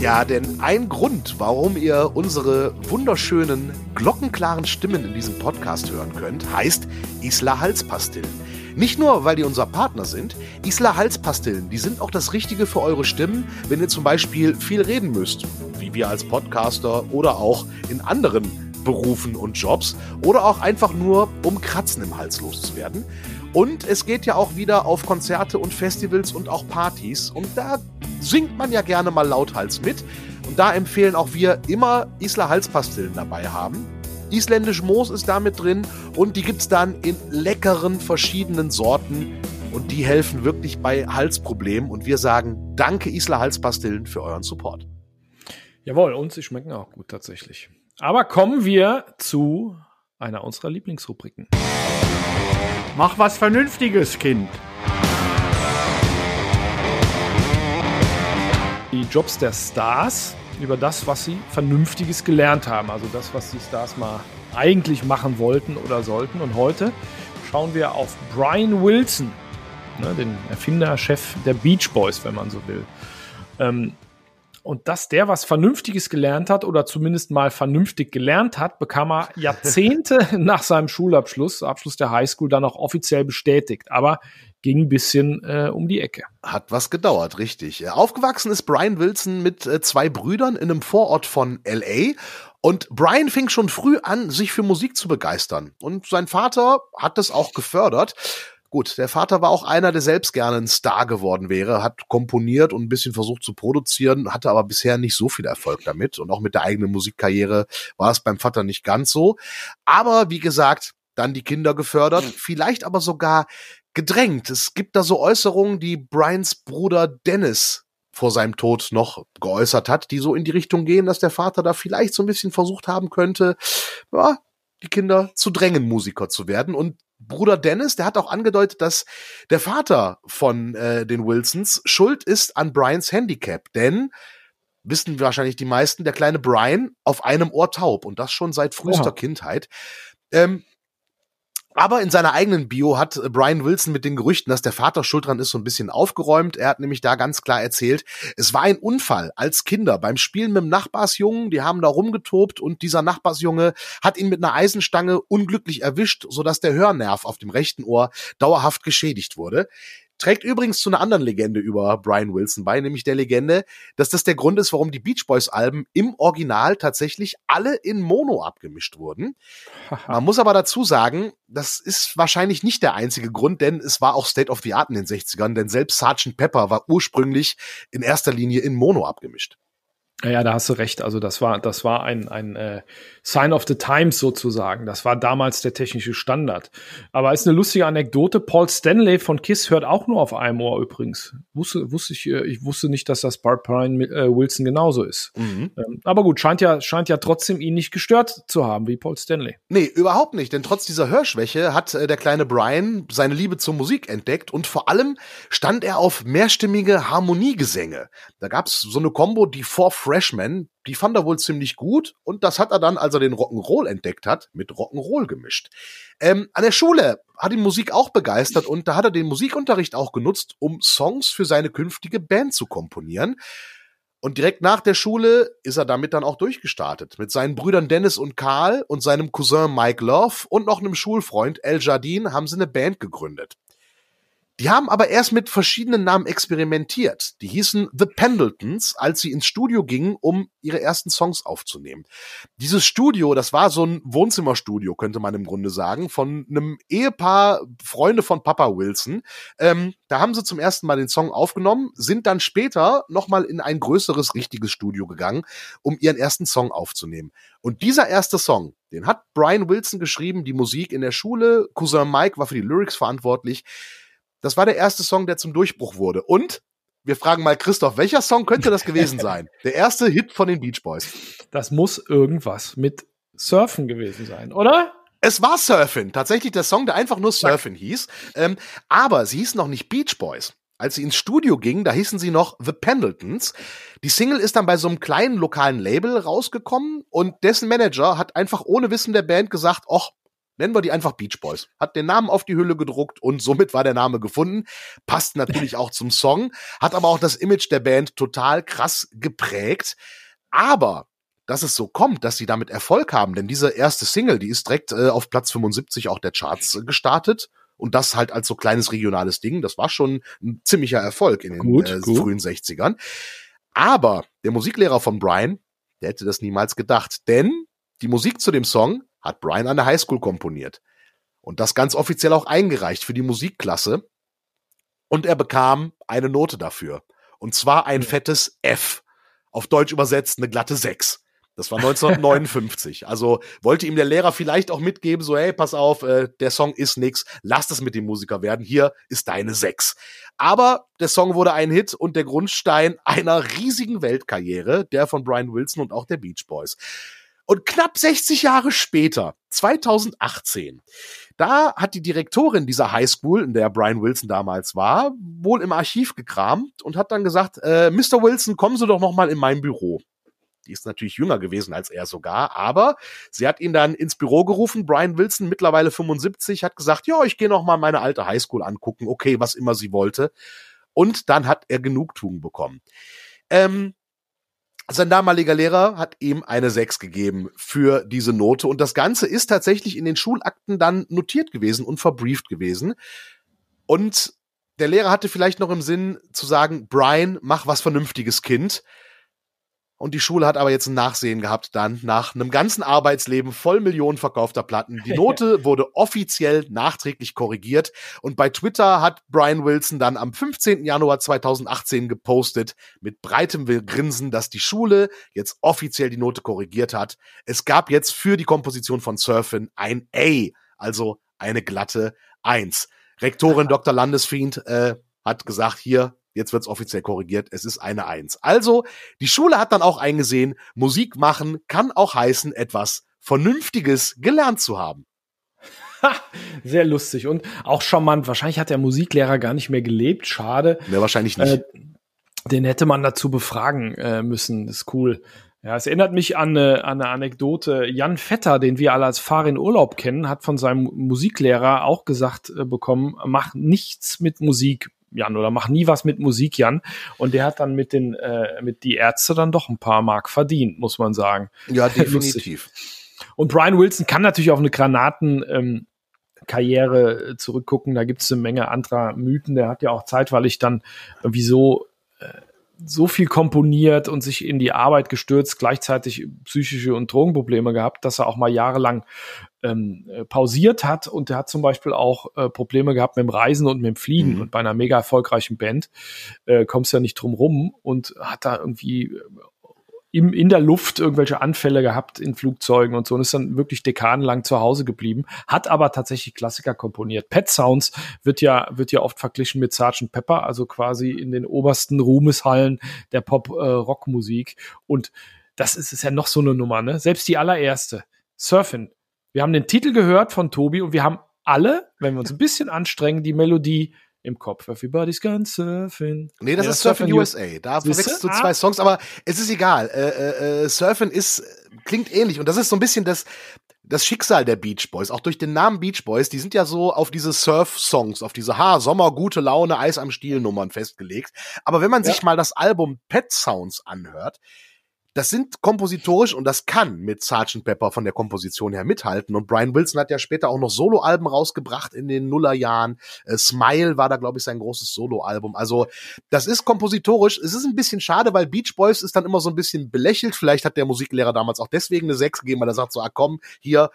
Speaker 2: Ja, denn ein Grund, warum ihr unsere wunderschönen, glockenklaren Stimmen in diesem Podcast hören könnt, heißt Isla Halspastillen. Nicht nur, weil die unser Partner sind, Isla Halspastillen, die sind auch das Richtige für eure Stimmen, wenn ihr zum Beispiel viel reden müsst, wie wir als Podcaster oder auch in anderen Berufen und Jobs oder auch einfach nur, um Kratzen im Hals loszuwerden. Und es geht ja auch wieder auf Konzerte und Festivals und auch Partys. Und da singt man ja gerne mal lauthals mit. Und da empfehlen auch wir immer Isla Halspastillen dabei haben. Isländisch Moos ist da mit drin und die gibt's dann in leckeren verschiedenen Sorten. Und die helfen wirklich bei Halsproblemen. Und wir sagen Danke Isla Halspastillen für euren Support.
Speaker 1: Jawohl, und sie schmecken auch gut tatsächlich. Aber kommen wir zu einer unserer Lieblingsrubriken.
Speaker 3: Mach was Vernünftiges, Kind.
Speaker 1: Die Jobs der Stars über das, was sie Vernünftiges gelernt haben. Also das, was die Stars mal eigentlich machen wollten oder sollten. Und heute schauen wir auf Brian Wilson, ne, den Erfinder, Chef der Beach Boys, wenn man so will. Ähm, und dass der was Vernünftiges gelernt hat oder zumindest mal vernünftig gelernt hat, bekam er Jahrzehnte nach seinem Schulabschluss, Abschluss der Highschool, dann auch offiziell bestätigt. Aber ging ein bisschen äh, um die Ecke.
Speaker 2: Hat was gedauert, richtig. Äh, Aufgewachsen ist Brian Wilson mit äh, zwei Brüdern in einem Vorort von LA. Und Brian fing schon früh an, sich für Musik zu begeistern. Und sein Vater hat das auch gefördert. Gut, der Vater war auch einer, der selbst gerne ein Star geworden wäre, hat komponiert und ein bisschen versucht zu produzieren, hatte aber bisher nicht so viel Erfolg damit. Und auch mit der eigenen Musikkarriere war es beim Vater nicht ganz so. Aber wie gesagt, dann die Kinder gefördert, vielleicht aber sogar gedrängt. Es gibt da so Äußerungen, die Brians Bruder Dennis vor seinem Tod noch geäußert hat, die so in die Richtung gehen, dass der Vater da vielleicht so ein bisschen versucht haben könnte, ja, die Kinder zu drängen, Musiker zu werden. Und Bruder Dennis, der hat auch angedeutet, dass der Vater von äh, den Wilsons schuld ist an Brians Handicap. Denn, wissen wahrscheinlich die meisten, der kleine Brian auf einem Ohr taub und das schon seit frühester
Speaker 1: Oha.
Speaker 2: Kindheit. Ähm, aber in seiner eigenen Bio hat äh, Brian Wilson mit den Gerüchten, dass der Vater schuld dran ist, so ein bisschen aufgeräumt. Er hat nämlich da ganz klar erzählt, es war ein Unfall als Kinder beim Spielen mit dem Nachbarsjungen. Die haben da rumgetobt und dieser Nachbarsjunge hat ihn mit einer Eisenstange unglücklich erwischt, sodass der Hörnerv auf dem rechten Ohr dauerhaft geschädigt wurde. Trägt übrigens zu einer anderen Legende über Brian Wilson bei, nämlich der Legende, dass das der Grund ist, warum die Beach Boys Alben im Original tatsächlich alle in Mono abgemischt wurden. Man muss aber dazu sagen, das ist wahrscheinlich nicht der einzige Grund, denn es war auch State of the Art in den 60ern, denn selbst Sgt. Pepper war ursprünglich in erster Linie in Mono abgemischt.
Speaker 1: Ja, da hast du recht. Also das war, das war ein, ein äh, Sign of the Times sozusagen. Das war damals der technische Standard. Aber ist eine lustige Anekdote. Paul Stanley von Kiss hört auch nur auf einem Ohr übrigens. Wusste, wusste ich, äh, ich wusste nicht, dass das Bart Brian äh, Wilson genauso ist. Mhm. Ähm, aber gut, scheint ja, scheint ja trotzdem ihn nicht gestört zu haben, wie Paul Stanley.
Speaker 2: Nee, überhaupt nicht. Denn trotz dieser Hörschwäche hat äh, der kleine Brian seine Liebe zur Musik entdeckt und vor allem stand er auf mehrstimmige Harmoniegesänge. Da gab's so eine Combo, die vor Freshman, die fand er wohl ziemlich gut und das hat er dann, als er den Rock'n'Roll entdeckt hat, mit Rock'n'Roll gemischt. Ähm, an der Schule hat ihn Musik auch begeistert und da hat er den Musikunterricht auch genutzt, um Songs für seine künftige Band zu komponieren. Und direkt nach der Schule ist er damit dann auch durchgestartet. Mit seinen Brüdern Dennis und Karl und seinem Cousin Mike Love und noch einem Schulfreund El Jardin haben sie eine Band gegründet. Die haben aber erst mit verschiedenen Namen experimentiert. Die hießen The Pendletons, als sie ins Studio gingen, um ihre ersten Songs aufzunehmen. Dieses Studio, das war so ein Wohnzimmerstudio, könnte man im Grunde sagen, von einem Ehepaar, Freunde von Papa Wilson. Ähm, da haben sie zum ersten Mal den Song aufgenommen, sind dann später nochmal in ein größeres, richtiges Studio gegangen, um ihren ersten Song aufzunehmen. Und dieser erste Song, den hat Brian Wilson geschrieben, die Musik in der Schule. Cousin Mike war für die Lyrics verantwortlich. Das war der erste Song, der zum Durchbruch wurde. Und wir fragen mal Christoph, welcher Song könnte das gewesen sein? Der erste Hit von den Beach Boys.
Speaker 1: Das muss irgendwas mit Surfen gewesen sein, oder?
Speaker 2: Es war Surfing. Tatsächlich der Song, der einfach nur Surfing hieß. Ähm, aber sie hießen noch nicht Beach Boys. Als sie ins Studio gingen, da hießen sie noch The Pendletons. Die Single ist dann bei so einem kleinen lokalen Label rausgekommen und dessen Manager hat einfach ohne Wissen der Band gesagt, ach, Nennen wir die einfach Beach Boys. Hat den Namen auf die Hülle gedruckt und somit war der Name gefunden. Passt natürlich auch zum Song, hat aber auch das Image der Band total krass geprägt. Aber dass es so kommt, dass sie damit Erfolg haben, denn diese erste Single, die ist direkt äh, auf Platz 75 auch der Charts äh, gestartet und das halt als so kleines regionales Ding, das war schon ein ziemlicher Erfolg in den gut, äh, gut. frühen 60ern. Aber der Musiklehrer von Brian, der hätte das niemals gedacht, denn die Musik zu dem Song hat Brian an der Highschool komponiert. Und das ganz offiziell auch eingereicht für die Musikklasse. Und er bekam eine Note dafür. Und zwar ein fettes F. Auf Deutsch übersetzt eine glatte 6. Das war 1959. also wollte ihm der Lehrer vielleicht auch mitgeben, so hey, pass auf, äh, der Song ist nix, lass das mit dem Musiker werden, hier ist deine 6. Aber der Song wurde ein Hit und der Grundstein einer riesigen Weltkarriere, der von Brian Wilson und auch der Beach Boys. Und knapp 60 Jahre später, 2018, da hat die Direktorin dieser Highschool, in der Brian Wilson damals war, wohl im Archiv gekramt und hat dann gesagt, äh, Mr. Wilson, kommen Sie doch noch mal in mein Büro. Die ist natürlich jünger gewesen als er sogar, aber sie hat ihn dann ins Büro gerufen. Brian Wilson, mittlerweile 75, hat gesagt, ja, ich gehe noch mal meine alte Highschool angucken. Okay, was immer sie wollte. Und dann hat er Genugtuung bekommen. Ähm, sein damaliger Lehrer hat ihm eine 6 gegeben für diese Note und das Ganze ist tatsächlich in den Schulakten dann notiert gewesen und verbrieft gewesen. Und der Lehrer hatte vielleicht noch im Sinn zu sagen, Brian, mach was Vernünftiges, Kind. Und die Schule hat aber jetzt ein Nachsehen gehabt dann nach einem ganzen Arbeitsleben voll Millionen verkaufter Platten. Die Note wurde offiziell nachträglich korrigiert und bei Twitter hat Brian Wilson dann am 15. Januar 2018 gepostet mit breitem Grinsen, dass die Schule jetzt offiziell die Note korrigiert hat. Es gab jetzt für die Komposition von Surfin ein A, also eine glatte 1. Rektorin Dr. Landesfiend äh, hat gesagt, hier, Jetzt wird's offiziell korrigiert. Es ist eine Eins. Also, die Schule hat dann auch eingesehen, Musik machen kann auch heißen, etwas Vernünftiges gelernt zu haben.
Speaker 1: Sehr lustig und auch charmant. Wahrscheinlich hat der Musiklehrer gar nicht mehr gelebt. Schade.
Speaker 2: Ja, wahrscheinlich nicht. Äh,
Speaker 1: den hätte man dazu befragen äh, müssen. Das ist cool. Ja, es erinnert mich an eine, an eine Anekdote. Jan Vetter, den wir alle als Fahrer in Urlaub kennen, hat von seinem Musiklehrer auch gesagt äh, bekommen, mach nichts mit Musik. Jan oder mach nie was mit Musik, Jan. Und der hat dann mit den, äh, mit die Ärzte dann doch ein paar Mark verdient, muss man sagen.
Speaker 2: Ja, definitiv.
Speaker 1: Und Brian Wilson kann natürlich auf eine Granaten, ähm, Karriere zurückgucken. Da gibt es eine Menge anderer Mythen. Der hat ja auch zeitweilig dann irgendwie so äh, so viel komponiert und sich in die Arbeit gestürzt, gleichzeitig psychische und Drogenprobleme gehabt, dass er auch mal jahrelang ähm, äh, pausiert hat und er hat zum Beispiel auch äh, Probleme gehabt mit dem Reisen und mit dem Fliegen mhm. und bei einer mega erfolgreichen Band äh, kommst ja nicht drum rum und hat da irgendwie im, in der Luft irgendwelche Anfälle gehabt in Flugzeugen und so und ist dann wirklich dekadenlang zu Hause geblieben, hat aber tatsächlich Klassiker komponiert. Pet Sounds wird ja, wird ja oft verglichen mit Sgt. Pepper, also quasi in den obersten Ruhmeshallen der Pop-Rock-Musik. Und das ist, ist ja noch so eine Nummer, ne? Selbst die allererste, Surfing. Wir haben den Titel gehört von Tobi und wir haben alle, wenn wir uns ein bisschen anstrengen, die Melodie im Kopf. Everybody's gone surfing.
Speaker 2: Nee, das nee, ist Surfing USA. Da verwechselst du zwei ah. Songs, aber es ist egal. Äh, äh, äh, Surfing ist, klingt ähnlich und das ist so ein bisschen das, das Schicksal der Beach Boys, auch durch den Namen Beach Boys, die sind ja so auf diese Surf-Songs, auf diese Ha, Sommer, gute Laune, Eis am Stiel Nummern festgelegt. Aber wenn man ja. sich mal das Album Pet Sounds anhört, das sind kompositorisch und das kann mit Sgt. Pepper von der Komposition her mithalten. Und Brian Wilson hat ja später auch noch Soloalben rausgebracht in den Nullerjahren. Äh, Smile war da, glaube ich, sein großes Soloalbum. Also das ist kompositorisch. Es ist ein bisschen schade, weil Beach Boys ist dann immer so ein bisschen belächelt. Vielleicht hat der Musiklehrer damals auch deswegen eine 6 gegeben, weil er sagt so, ah komm, hier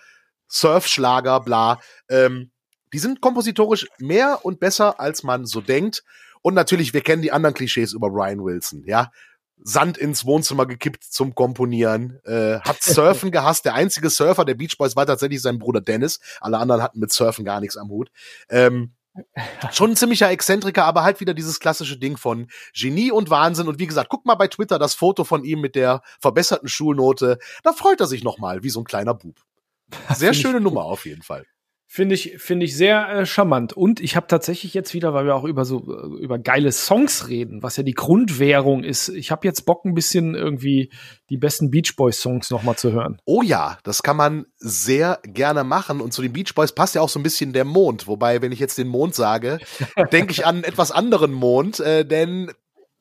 Speaker 2: Surfschlager, bla. Ähm, die sind kompositorisch mehr und besser, als man so denkt. Und natürlich, wir kennen die anderen Klischees über Brian Wilson, ja. Sand ins Wohnzimmer gekippt zum Komponieren, äh, hat Surfen gehasst. Der einzige Surfer der Beach Boys war tatsächlich sein Bruder Dennis. Alle anderen hatten mit Surfen gar nichts am Hut. Ähm, schon ein ziemlicher Exzentriker, aber halt wieder dieses klassische Ding von Genie und Wahnsinn. Und wie gesagt, guck mal bei Twitter das Foto von ihm mit der verbesserten Schulnote. Da freut er sich nochmal, wie so ein kleiner Bub. Sehr schöne Nummer auf jeden Fall.
Speaker 1: Finde ich, finde ich sehr äh, charmant. Und ich habe tatsächlich jetzt wieder, weil wir auch über so äh, über geile Songs reden, was ja die Grundwährung ist. Ich habe jetzt Bock, ein bisschen irgendwie die besten Beach Boys Songs nochmal zu hören.
Speaker 2: Oh ja, das kann man sehr gerne machen. Und zu den Beach Boys passt ja auch so ein bisschen der Mond. Wobei, wenn ich jetzt den Mond sage, denke ich an etwas anderen Mond, äh, denn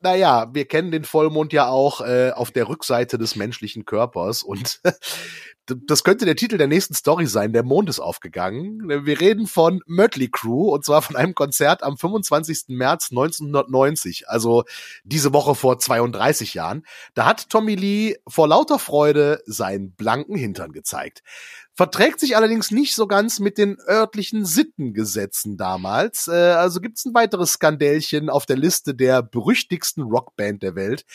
Speaker 2: naja, wir kennen den Vollmond ja auch äh, auf der Rückseite des menschlichen Körpers und das könnte der Titel der nächsten Story sein. Der Mond ist aufgegangen. Wir reden von Mötley Crew und zwar von einem Konzert am 25. März 1990, also diese Woche vor 32 Jahren. Da hat Tommy Lee vor lauter Freude seinen blanken Hintern gezeigt verträgt sich allerdings nicht so ganz mit den örtlichen Sittengesetzen damals. Äh, also gibt's ein weiteres Skandälchen auf der Liste der berüchtigsten Rockband der Welt.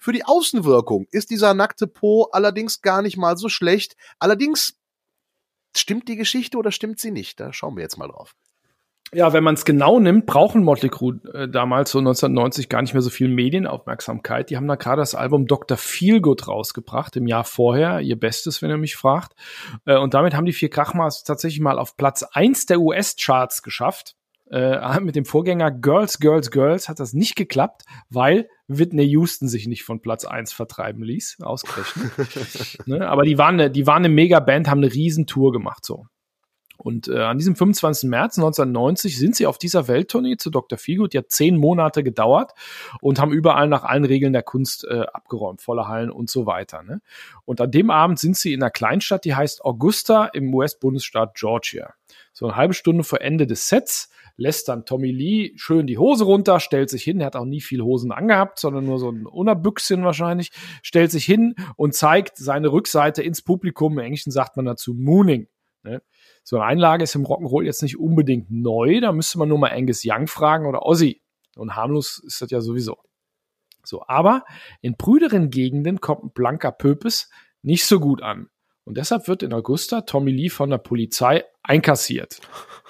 Speaker 2: Für die Außenwirkung ist dieser nackte Po allerdings gar nicht mal so schlecht. Allerdings stimmt die Geschichte oder stimmt sie nicht? Da schauen wir jetzt mal drauf
Speaker 1: ja, wenn man es genau nimmt, brauchen Motley Crue äh, damals so 1990 gar nicht mehr so viel Medienaufmerksamkeit. Die haben da gerade das Album Dr. Feelgood rausgebracht im Jahr vorher, ihr Bestes, wenn ihr mich fragt. Äh, und damit haben die vier Krachmas tatsächlich mal auf Platz eins der US-Charts geschafft. Äh, mit dem Vorgänger Girls, Girls, Girls hat das nicht geklappt, weil Whitney Houston sich nicht von Platz eins vertreiben ließ, ausgerechnet. ne? Aber die waren, eine, die waren eine Mega-Band, haben eine Riesentour gemacht so. Und äh, an diesem 25. März 1990 sind sie auf dieser Welttournee zu Dr. Feelgood. Die hat zehn Monate gedauert und haben überall nach allen Regeln der Kunst äh, abgeräumt, volle Hallen und so weiter. Ne? Und an dem Abend sind sie in einer Kleinstadt, die heißt Augusta im US-Bundesstaat Georgia. So eine halbe Stunde vor Ende des Sets lässt dann Tommy Lee schön die Hose runter, stellt sich hin, er hat auch nie viel Hosen angehabt, sondern nur so ein Unterbüchschen wahrscheinlich, stellt sich hin und zeigt seine Rückseite ins Publikum. Im Englischen sagt man dazu Mooning. Ne? So eine Einlage ist im Rock'n'Roll jetzt nicht unbedingt neu. Da müsste man nur mal Angus Young fragen oder Ozzy. Und harmlos ist das ja sowieso. So, aber in prüderen Gegenden kommt ein blanker Pöpes nicht so gut an. Und deshalb wird in Augusta Tommy Lee von der Polizei einkassiert.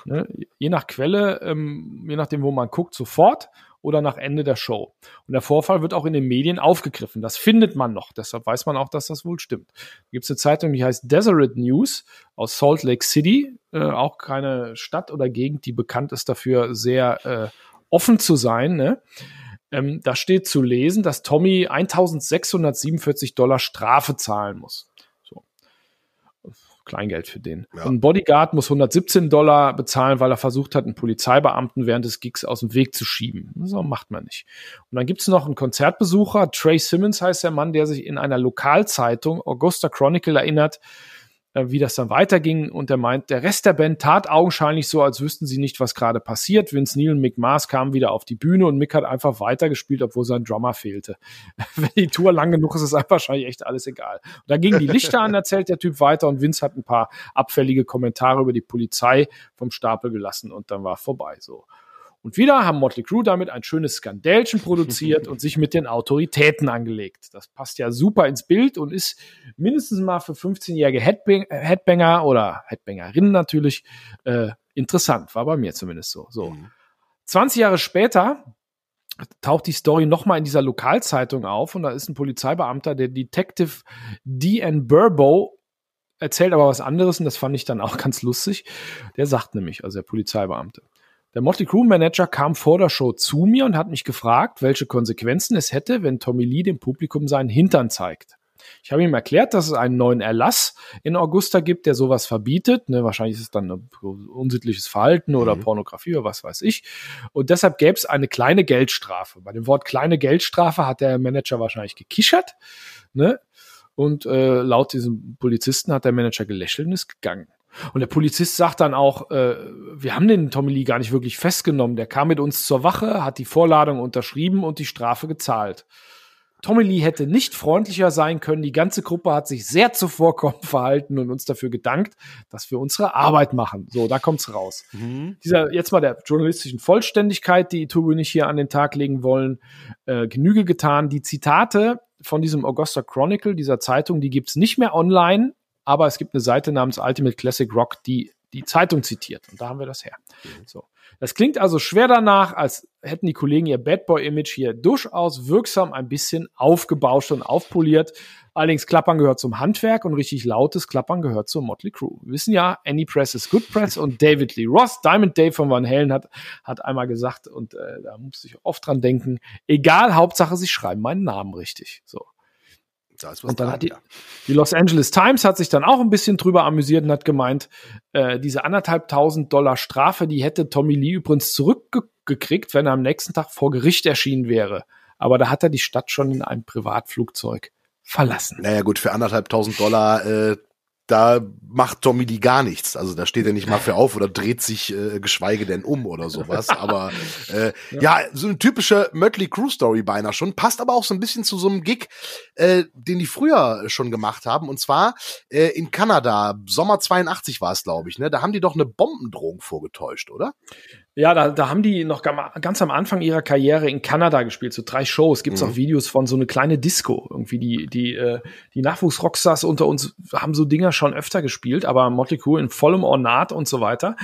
Speaker 1: Ne? Je nach Quelle, ähm, je nachdem, wo man guckt, sofort oder nach Ende der Show. Und der Vorfall wird auch in den Medien aufgegriffen. Das findet man noch. Deshalb weiß man auch, dass das wohl stimmt. Da gibt es eine Zeitung, die heißt Deseret News aus Salt Lake City. Äh, auch keine Stadt oder Gegend, die bekannt ist dafür, sehr äh, offen zu sein. Ne? Ähm, da steht zu lesen, dass Tommy 1647 Dollar Strafe zahlen muss. Kleingeld für den. Ja. Ein Bodyguard muss 117 Dollar bezahlen, weil er versucht hat, einen Polizeibeamten während des Gigs aus dem Weg zu schieben. So macht man nicht. Und dann gibt's noch einen Konzertbesucher, Trey Simmons heißt der Mann, der sich in einer Lokalzeitung, Augusta Chronicle, erinnert, wie das dann weiterging. Und er meint, der Rest der Band tat augenscheinlich so, als wüssten sie nicht, was gerade passiert. Vince Neil und Mick Mars kamen wieder auf die Bühne und Mick hat einfach weitergespielt, obwohl sein Drummer fehlte. Wenn die Tour lang genug ist, ist einfach wahrscheinlich echt alles egal. Und dann gingen die Lichter an, erzählt der Typ weiter und Vince hat ein paar abfällige Kommentare über die Polizei vom Stapel gelassen und dann war vorbei so. Und wieder haben Motley Crue damit ein schönes Skandälchen produziert und sich mit den Autoritäten angelegt. Das passt ja super ins Bild und ist mindestens mal für 15-jährige Headbang Headbanger oder Headbangerinnen natürlich äh, interessant. War bei mir zumindest so. So. 20 Jahre später taucht die Story nochmal in dieser Lokalzeitung auf und da ist ein Polizeibeamter, der Detective D.N. Burbo, erzählt aber was anderes und das fand ich dann auch ganz lustig. Der sagt nämlich, also der Polizeibeamte, der Motley Crue Manager kam vor der Show zu mir und hat mich gefragt, welche Konsequenzen es hätte, wenn Tommy Lee dem Publikum seinen Hintern zeigt. Ich habe ihm erklärt, dass es einen neuen Erlass in Augusta gibt, der sowas verbietet. Ne, wahrscheinlich ist es dann ein unsittliches Verhalten oder mhm. Pornografie oder was weiß ich. Und deshalb gäbe es eine kleine Geldstrafe. Bei dem Wort kleine Geldstrafe hat der Manager wahrscheinlich gekichert. Ne? Und äh, laut diesem Polizisten hat der Manager gelächelt und ist gegangen. Und der Polizist sagt dann auch, äh, wir haben den Tommy Lee gar nicht wirklich festgenommen. Der kam mit uns zur Wache, hat die Vorladung unterschrieben und die Strafe gezahlt. Tommy Lee hätte nicht freundlicher sein können. Die ganze Gruppe hat sich sehr zuvorkommend verhalten und uns dafür gedankt, dass wir unsere Arbeit machen. So, da kommt's raus. Mhm. Dieser, jetzt mal der journalistischen Vollständigkeit, die Tobi nicht hier an den Tag legen wollen, äh, Genüge getan. Die Zitate von diesem Augusta Chronicle, dieser Zeitung, die gibt's nicht mehr online, aber es gibt eine Seite namens Ultimate Classic Rock, die die Zeitung zitiert. Und da haben wir das her. Mhm. So. Das klingt also schwer danach, als hätten die Kollegen ihr Bad Boy-Image hier durchaus wirksam ein bisschen aufgebauscht und aufpoliert. Allerdings Klappern gehört zum Handwerk und richtig lautes Klappern gehört zur Motley Crew. Wir wissen ja, Any Press is Good Press und David Lee Ross, Diamond Dave von Van Halen hat, hat einmal gesagt und äh, da musste ich oft dran denken, egal, Hauptsache sie schreiben meinen Namen richtig. So. Da ist was und dann dran, hat die, ja. die, Los Angeles Times hat sich dann auch ein bisschen drüber amüsiert und hat gemeint, äh, diese anderthalbtausend Dollar Strafe, die hätte Tommy Lee übrigens zurückgekriegt, wenn er am nächsten Tag vor Gericht erschienen wäre. Aber da hat er die Stadt schon in einem Privatflugzeug verlassen.
Speaker 2: Naja gut, für anderthalbtausend Dollar äh, da macht Tommy Lee gar nichts. Also da steht er nicht mal für auf oder dreht sich äh, geschweige denn um oder sowas. Aber äh, ja. ja, so eine typische Mötley Crew Story beinahe schon. Passt aber auch so ein bisschen zu so einem Gig, äh, den die früher schon gemacht haben. Und zwar äh, in Kanada. Sommer 82 war es, glaube ich. Ne? Da haben die doch eine Bombendrohung vorgetäuscht, oder?
Speaker 1: Ja, da, da haben die noch ganz am Anfang ihrer Karriere in Kanada gespielt, so drei Shows. Gibt's mhm. auch Videos von so eine kleine Disco. Irgendwie die, die, äh, die Nachwuchsrockstars unter uns haben so Dinger schon öfter gespielt, aber Motley Crue in vollem Ornat und so weiter.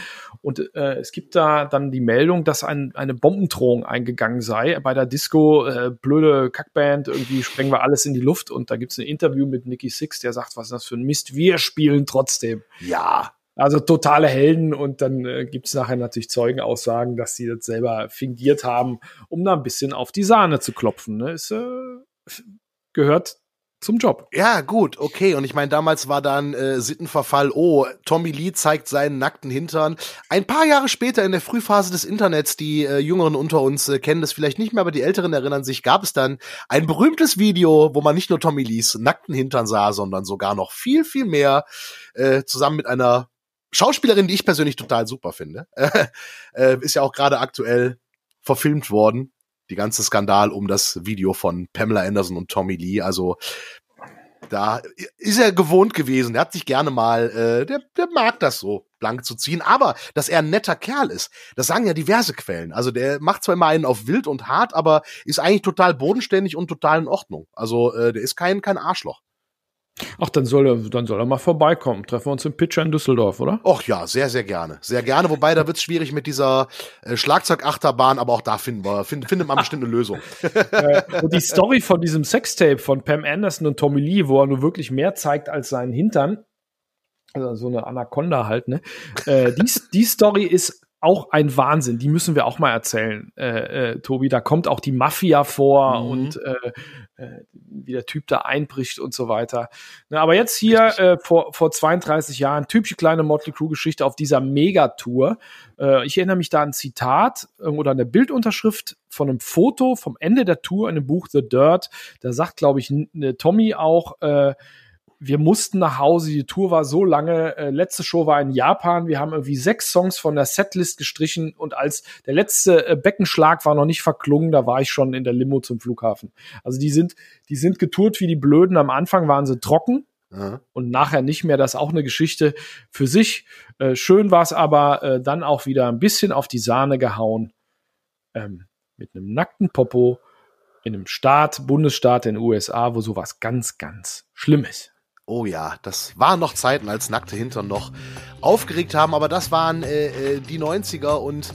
Speaker 1: Und äh, es gibt da dann die Meldung, dass ein, eine Bombendrohung eingegangen sei bei der Disco. Äh, blöde Kackband, irgendwie sprengen wir alles in die Luft. Und da gibt's ein Interview mit Nicky Six, der sagt, was ist das für ein Mist? Wir spielen trotzdem.
Speaker 2: Ja,
Speaker 1: also totale Helden und dann äh, gibt es nachher natürlich Zeugenaussagen, dass sie das selber fingiert haben, um da ein bisschen auf die Sahne zu klopfen. Ne? Es äh, gehört zum Job.
Speaker 2: Ja, gut, okay. Und ich meine, damals war dann äh, Sittenverfall, oh, Tommy Lee zeigt seinen nackten Hintern. Ein paar Jahre später in der Frühphase des Internets, die äh, Jüngeren unter uns äh, kennen das vielleicht nicht mehr, aber die Älteren erinnern sich, gab es dann ein berühmtes Video, wo man nicht nur Tommy Lees nackten Hintern sah, sondern sogar noch viel, viel mehr, äh, zusammen mit einer Schauspielerin, die ich persönlich total super finde, äh, ist ja auch gerade aktuell verfilmt worden. Die ganze Skandal um das Video von Pamela Anderson und Tommy Lee. Also da ist er gewohnt gewesen. Der hat sich gerne mal, äh, der, der mag das so, blank zu ziehen. Aber dass er ein netter Kerl ist, das sagen ja diverse Quellen. Also der macht zwar immer einen auf wild und hart, aber ist eigentlich total bodenständig und total in Ordnung. Also äh, der ist kein, kein Arschloch.
Speaker 1: Ach, dann soll er, dann soll er mal vorbeikommen. Treffen wir uns im Pitcher in Düsseldorf, oder?
Speaker 2: Och ja, sehr, sehr gerne. Sehr gerne. Wobei, da wird's schwierig mit dieser äh, Schlagzeugachterbahn, aber auch da finden wir, find, findet man bestimmt eine Lösung.
Speaker 1: äh, und die Story von diesem Sextape von Pam Anderson und Tommy Lee, wo er nur wirklich mehr zeigt als seinen Hintern, also so eine Anaconda halt, ne? Äh, die, die Story ist auch ein Wahnsinn. Die müssen wir auch mal erzählen, äh, äh, Tobi. Da kommt auch die Mafia vor mhm. und äh, äh, wie der Typ da einbricht und so weiter. Na, aber jetzt hier äh, vor, vor 32 Jahren, typische kleine Motley Crue-Geschichte auf dieser Megatour. Äh, ich erinnere mich da an ein Zitat äh, oder eine Bildunterschrift von einem Foto vom Ende der Tour in dem Buch The Dirt. Da sagt, glaube ich, Tommy auch, äh, wir mussten nach Hause, die Tour war so lange, äh, letzte Show war in Japan, wir haben irgendwie sechs Songs von der Setlist gestrichen und als der letzte äh, Beckenschlag war noch nicht verklungen, da war ich schon in der Limo zum Flughafen. Also die sind, die sind getourt wie die Blöden, am Anfang waren sie trocken, und nachher nicht mehr. Das ist auch eine Geschichte für sich. Äh, schön war es aber äh, dann auch wieder ein bisschen auf die Sahne gehauen ähm, mit einem nackten Popo in einem Staat, Bundesstaat in den USA, wo sowas ganz, ganz schlimm ist.
Speaker 2: Oh ja, das waren noch Zeiten, als nackte Hintern noch aufgeregt haben, aber das waren äh, äh, die 90er und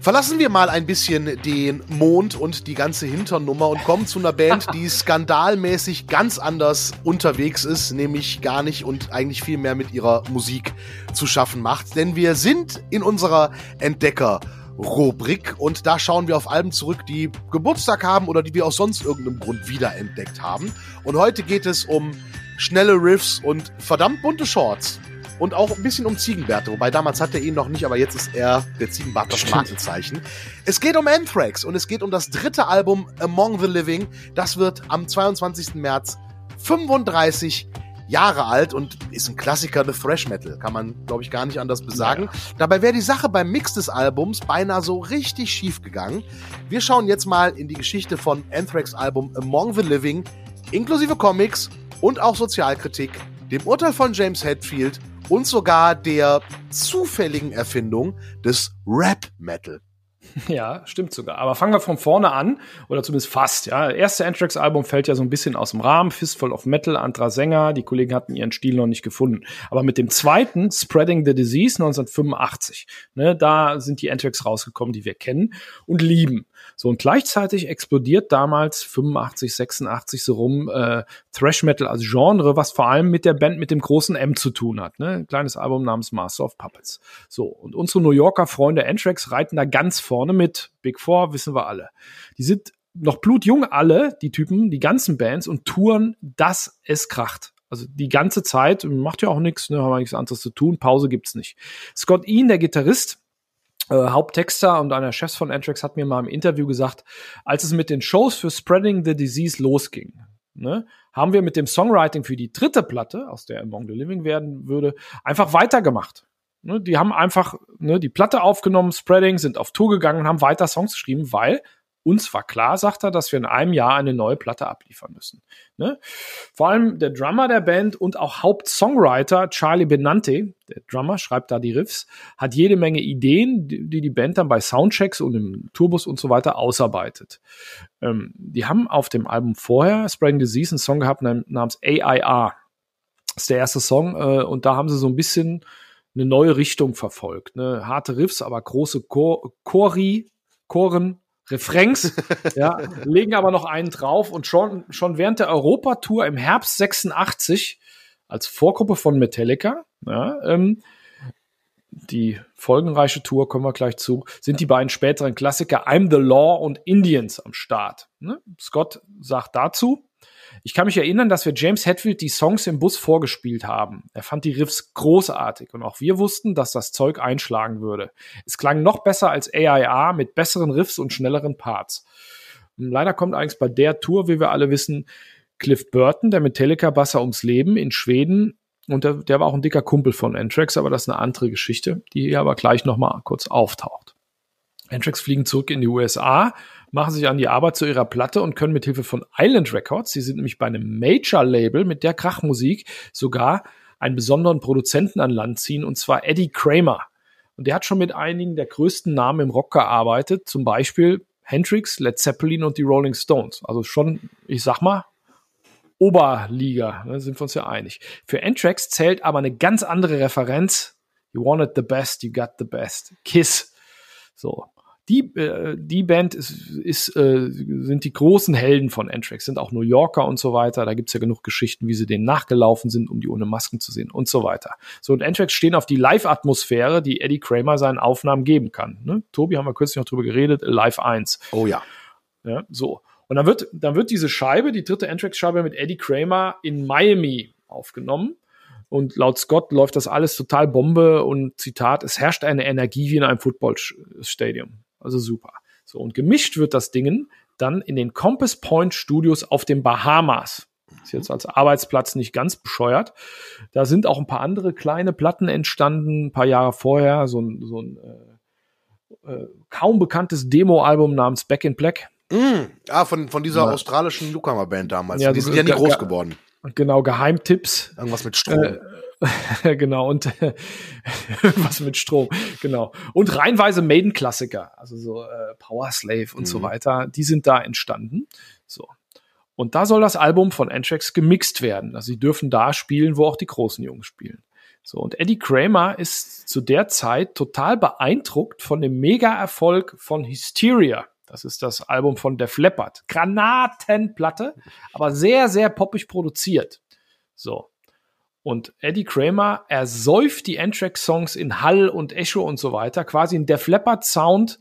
Speaker 2: verlassen wir mal ein bisschen den Mond und die ganze Hinternnummer und kommen zu einer Band, die skandalmäßig ganz anders unterwegs ist, nämlich gar nicht und eigentlich viel mehr mit ihrer Musik zu schaffen macht. Denn wir sind in unserer Entdecker- Rubrik und da schauen wir auf Alben zurück, die Geburtstag haben oder die wir aus sonst irgendeinem Grund wiederentdeckt haben. Und heute geht es um schnelle Riffs und verdammt bunte Shorts. Und auch ein bisschen um Ziegenbärte, wobei damals hatte er ihn noch nicht, aber jetzt ist er der Ziegenbart das Markenzeichen. Es geht um Anthrax und es geht um das dritte Album Among the Living. Das wird am 22. März 35 Jahre alt und ist ein Klassiker des Thrash Metal, kann man, glaube ich, gar nicht anders besagen. Ja. Dabei wäre die Sache beim Mix des Albums beinahe so richtig schief gegangen. Wir schauen jetzt mal in die Geschichte von Anthrax Album Among the Living, inklusive Comics und auch Sozialkritik, dem Urteil von James Hetfield und sogar der zufälligen Erfindung des Rap Metal.
Speaker 1: Ja, stimmt sogar. Aber fangen wir von vorne an, oder zumindest fast. Ja, erste Anthrax-Album fällt ja so ein bisschen aus dem Rahmen. Fistful of Metal, anderer Sänger. Die Kollegen hatten ihren Stil noch nicht gefunden. Aber mit dem zweiten, Spreading the Disease 1985, ne, da sind die Anthrax rausgekommen, die wir kennen und lieben. So und gleichzeitig explodiert damals 85, 86 so rum äh, Thrash Metal als Genre, was vor allem mit der Band mit dem großen M zu tun hat. Ne? Ein kleines Album namens Master of Puppets. So und unsere New Yorker Freunde Anthrax reiten da ganz vorne mit. Big Four wissen wir alle. Die sind noch blutjung alle, die Typen, die ganzen Bands und touren, dass es kracht. Also die ganze Zeit, macht ja auch nichts, ne, haben wir nichts anderes zu tun, Pause gibt's nicht. Scott Ian, der Gitarrist, äh, Haupttexter und einer Chefs von Anthrax hat mir mal im Interview gesagt, als es mit den Shows für Spreading the Disease losging, ne, haben wir mit dem Songwriting für die dritte Platte, aus der Among the Living werden würde, einfach weitergemacht. Ne, die haben einfach ne, die Platte aufgenommen, Spreading, sind auf Tour gegangen und haben weiter Songs geschrieben, weil uns war klar, sagt er, dass wir in einem Jahr eine neue Platte abliefern müssen. Ne? Vor allem der Drummer der Band und auch Hauptsongwriter Charlie Benante, der Drummer schreibt da die Riffs, hat jede Menge Ideen, die die Band dann bei Soundchecks und im Tourbus und so weiter ausarbeitet. Ähm, die haben auf dem Album vorher, Spreading Disease, einen Song gehabt namens AIR. Das ist der erste Song äh, und da haben sie so ein bisschen eine neue Richtung verfolgt. Ne? Harte Riffs, aber große Chor Chori, Choren, Refrains, ja, legen aber noch einen drauf und schon, schon während der Europatour im Herbst 86 als Vorgruppe von Metallica, ja, ähm, die folgenreiche Tour, kommen wir gleich zu, sind die beiden späteren Klassiker I'm the Law und Indians am Start. Ne? Scott sagt dazu, ich kann mich erinnern, dass wir James Hetfield die Songs im Bus vorgespielt haben. Er fand die Riffs großartig und auch wir wussten, dass das Zeug einschlagen würde. Es klang noch besser als AIA mit besseren Riffs und schnelleren Parts. Leider kommt eigentlich bei der Tour, wie wir alle wissen, Cliff Burton, der Metallica-Basser ums Leben in Schweden. Und der, der war auch ein dicker Kumpel von Anthrax, aber das ist eine andere Geschichte, die hier aber gleich nochmal kurz auftaucht. Anthrax fliegen zurück in die USA, machen sich an die Arbeit zu ihrer Platte und können mit Hilfe von Island Records, sie sind nämlich bei einem Major-Label mit der Krachmusik, sogar einen besonderen Produzenten an Land ziehen, und zwar Eddie Kramer. Und der hat schon mit einigen der größten Namen im Rock gearbeitet, zum Beispiel Hendrix, Led Zeppelin und die Rolling Stones. Also schon, ich sag mal, Oberliga, da ne, sind wir uns ja einig. Für Anthrax zählt aber eine ganz andere Referenz. You wanted the best, you got the best. Kiss. So. Die, äh, die Band ist, ist, äh, sind die großen Helden von Anthrax, sind auch New Yorker und so weiter. Da gibt's ja genug Geschichten, wie sie denen nachgelaufen sind, um die ohne Masken zu sehen und so weiter. So, und Anthrax stehen auf die Live-Atmosphäre, die Eddie Kramer seinen Aufnahmen geben kann. Ne? Tobi haben wir kürzlich noch drüber geredet, Live 1.
Speaker 2: Oh ja.
Speaker 1: Ja, so. Und dann wird, dann wird diese Scheibe, die dritte Anthrax-Scheibe mit Eddie Kramer in Miami aufgenommen. Und laut Scott läuft das alles total Bombe und Zitat, es herrscht eine Energie wie in einem Footballstadium. Also super. So, und gemischt wird das Ding dann in den Compass Point Studios auf den Bahamas. Ist jetzt als Arbeitsplatz nicht ganz bescheuert. Da sind auch ein paar andere kleine Platten entstanden, ein paar Jahre vorher. So ein, so ein äh, äh, kaum bekanntes Demo-Album namens Back in Black.
Speaker 2: Mm, ah, von, von dieser ja. australischen Newcomer-Band damals. Ja, die sind ja nie groß geworden.
Speaker 1: Genau, Geheimtipps.
Speaker 2: Irgendwas mit Strom. Äh,
Speaker 1: genau, und was mit Strom, genau. Und reinweise Maiden-Klassiker, also so äh, Power Slave und mhm. so weiter, die sind da entstanden. So. Und da soll das Album von Anthrax gemixt werden. Also sie dürfen da spielen, wo auch die großen Jungs spielen. So, und Eddie Kramer ist zu der Zeit total beeindruckt von dem Mega-Erfolg von Hysteria. Das ist das Album von Def Leppard. Granatenplatte, aber sehr, sehr poppig produziert. So. Und Eddie Kramer ersäuft die Anthrax-Songs in Hall und Echo und so weiter, quasi in Def Leppard-Sound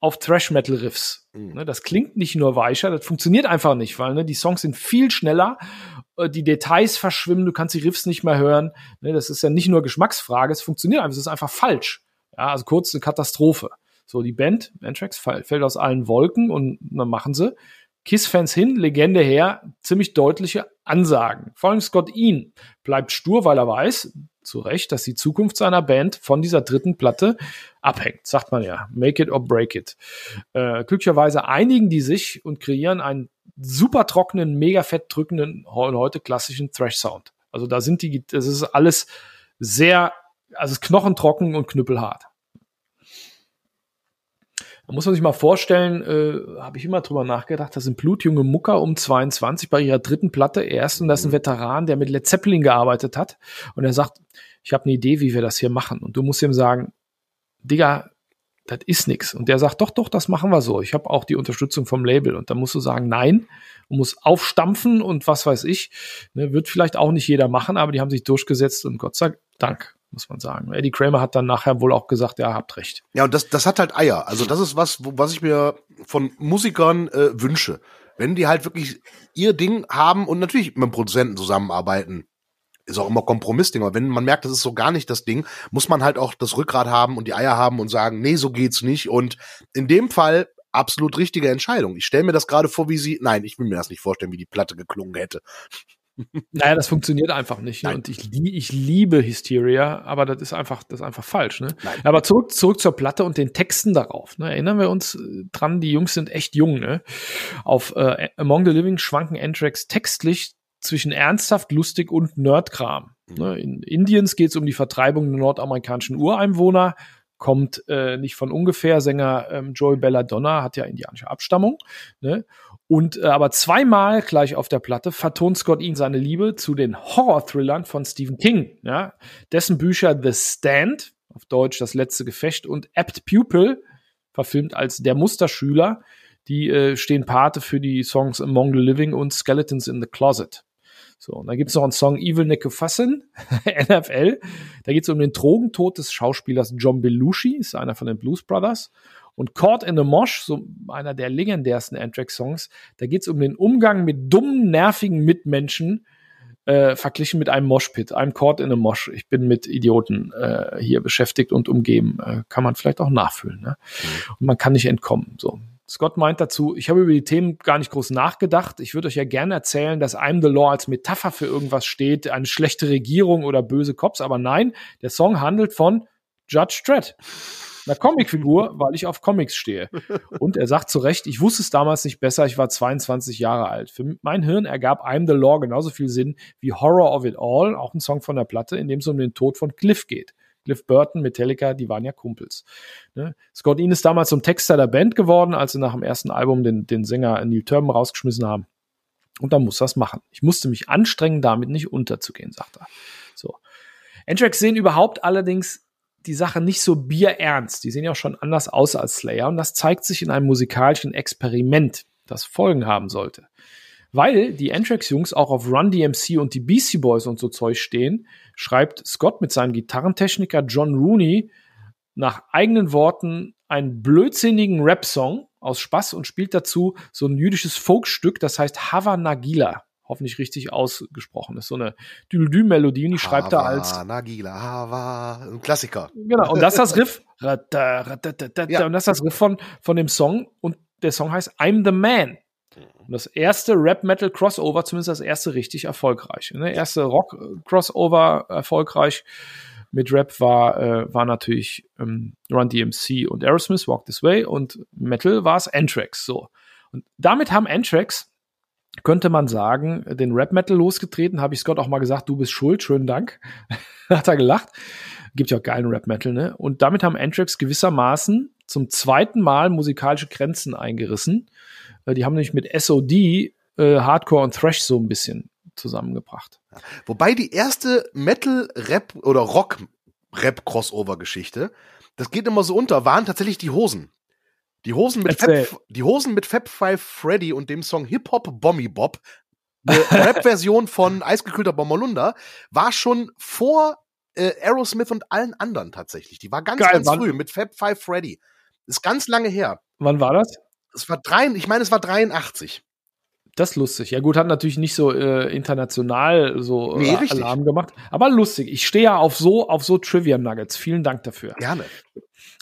Speaker 1: auf Thrash-Metal-Riffs. Mhm. Ne, das klingt nicht nur weicher, das funktioniert einfach nicht, weil ne, die Songs sind viel schneller, äh, die Details verschwimmen, du kannst die Riffs nicht mehr hören. Ne, das ist ja nicht nur Geschmacksfrage, es funktioniert einfach, es ist einfach falsch. Ja, also kurz eine Katastrophe. So, die Band, Anthrax, fällt aus allen Wolken und dann machen sie Kiss-Fans hin, Legende her, ziemlich deutliche Ansagen. Vor allem Scott Ian bleibt stur, weil er weiß, zu Recht, dass die Zukunft seiner Band von dieser dritten Platte abhängt, sagt man ja. Make it or break it. Äh, glücklicherweise einigen die sich und kreieren einen super trockenen, mega fett drückenden, heute klassischen Thrash-Sound. Also da sind die, das ist alles sehr, also knochentrocken und knüppelhart. Da muss man sich mal vorstellen, äh, habe ich immer drüber nachgedacht, das sind blutjunge Mucker um 22 bei ihrer dritten Platte erst und das ist ein Veteran, der mit Led Zeppelin gearbeitet hat und er sagt, ich habe eine Idee, wie wir das hier machen und du musst ihm sagen, Digga, das ist nix. Und der sagt, doch, doch, das machen wir so. Ich habe auch die Unterstützung vom Label. Und dann musst du sagen, nein, und muss aufstampfen und was weiß ich. Ne, wird vielleicht auch nicht jeder machen, aber die haben sich durchgesetzt und Gott sei Dank muss man sagen. Eddie Kramer hat dann nachher wohl auch gesagt, ja, habt recht.
Speaker 2: Ja, und das, das hat halt Eier. Also das ist was, was ich mir von Musikern äh, wünsche. Wenn die halt wirklich ihr Ding haben und natürlich mit dem Produzenten zusammenarbeiten, ist auch immer Kompromissding. Aber wenn man merkt, das ist so gar nicht das Ding, muss man halt auch das Rückgrat haben und die Eier haben und sagen, nee, so geht's nicht. Und in dem Fall absolut richtige Entscheidung. Ich stelle mir das gerade vor, wie sie, nein, ich will mir das nicht vorstellen, wie die Platte geklungen hätte.
Speaker 1: Naja, das funktioniert einfach nicht. Ne? Und ich, ich liebe Hysteria, aber das ist einfach, das ist einfach falsch. Ne? Aber zurück, zurück zur Platte und den Texten darauf. Ne? Erinnern wir uns äh, dran, die Jungs sind echt jung. Ne? Auf äh, Among the Living schwanken Anthrax textlich zwischen ernsthaft, lustig und Nerdkram. Mhm. Ne? In Indiens geht es um die Vertreibung der nordamerikanischen Ureinwohner kommt äh, nicht von ungefähr. Sänger ähm, Joey Belladonna hat ja indianische Abstammung. Ne? Und äh, aber zweimal gleich auf der Platte vertont Scott Ian seine Liebe zu den Horror-Thrillern von Stephen King, ja, dessen Bücher The Stand, auf Deutsch das letzte Gefecht, und Apt Pupil, verfilmt als Der Musterschüler, die äh, stehen Pate für die Songs Among the Living und Skeletons in the Closet. So, und dann gibt's noch einen Song Evil Nick Fassin, NFL. Da geht's um den Drogentod des Schauspielers John Belushi, ist einer von den Blues Brothers. Und Caught in the Mosh, so einer der legendärsten Anthrax-Songs, da geht's um den Umgang mit dummen, nervigen Mitmenschen, äh, verglichen mit einem Moshpit, einem Caught in a Mosh. Ich bin mit Idioten äh, hier beschäftigt und umgeben. Äh, kann man vielleicht auch nachfühlen. Ne? Mhm. Und man kann nicht entkommen. So. Scott meint dazu, ich habe über die Themen gar nicht groß nachgedacht. Ich würde euch ja gerne erzählen, dass I'm the Law als Metapher für irgendwas steht, eine schlechte Regierung oder böse Cops, aber nein, der Song handelt von Judge Dredd einer Comicfigur, weil ich auf Comics stehe. Und er sagt zu Recht, ich wusste es damals nicht besser, ich war 22 Jahre alt. Für mein Hirn ergab I'm the Law genauso viel Sinn wie Horror of It All, auch ein Song von der Platte, in dem es um den Tod von Cliff geht. Cliff Burton, Metallica, die waren ja Kumpels. Ne? Scott Ian ist damals zum Texter der Band geworden, als sie nach dem ersten Album den, den Sänger Neil Turban rausgeschmissen haben. Und dann muss das machen. Ich musste mich anstrengen, damit nicht unterzugehen, sagt er. So. Anthrax sehen überhaupt allerdings die Sache nicht so bierernst. Die sehen ja auch schon anders aus als Slayer und das zeigt sich in einem musikalischen Experiment, das Folgen haben sollte. Weil die Anthrax-Jungs auch auf Run DMC und die Beastie Boys und so Zeug stehen, schreibt Scott mit seinem Gitarrentechniker John Rooney nach eigenen Worten einen blödsinnigen Rap-Song aus Spaß und spielt dazu so ein jüdisches Folkstück, das heißt Hava Nagila hoffentlich richtig ausgesprochen ist. So eine Düdü-Melodie und die schreibt er als.
Speaker 2: Nagila, Hava, ein Klassiker.
Speaker 1: Genau, und das ist das Riff. ja. Und das ist das Riff von, von dem Song und der Song heißt I'm the Man. Und das erste Rap-Metal-Crossover, zumindest das erste richtig erfolgreich. Der ne? erste Rock-Crossover erfolgreich mit Rap war, äh, war natürlich ähm, Run DMC und Aerosmith, Walk This Way und Metal war es Anthrax. So. Und damit haben Anthrax könnte man sagen, den Rap Metal losgetreten. Habe ich Scott auch mal gesagt, du bist schuld, schönen Dank. Hat er gelacht. Gibt ja auch geilen Rap Metal, ne? Und damit haben Anthrax gewissermaßen zum zweiten Mal musikalische Grenzen eingerissen. Äh, die haben nämlich mit SOD äh, Hardcore und Thrash so ein bisschen zusammengebracht.
Speaker 2: Wobei die erste Metal-Rap oder Rock-Rap-Crossover-Geschichte, das geht immer so unter, waren tatsächlich die Hosen. Die Hosen mit, Fab, die Hosen mit Fab Five Freddy und dem Song Hip Hop Bommy Bob, eine Rap-Version von Eisgekühlter Bommerlunder, war schon vor äh, Aerosmith und allen anderen tatsächlich. Die war ganz, Geil, ganz früh mit Fab Five Freddy. Ist ganz lange her.
Speaker 1: Wann war das?
Speaker 2: Es war drei, ich meine, es war 83.
Speaker 1: Das ist lustig. Ja gut, hat natürlich nicht so äh, international so äh, nee, Alarm gemacht, aber lustig. Ich stehe ja auf so auf so Trivia Nuggets. Vielen Dank dafür.
Speaker 2: Gerne.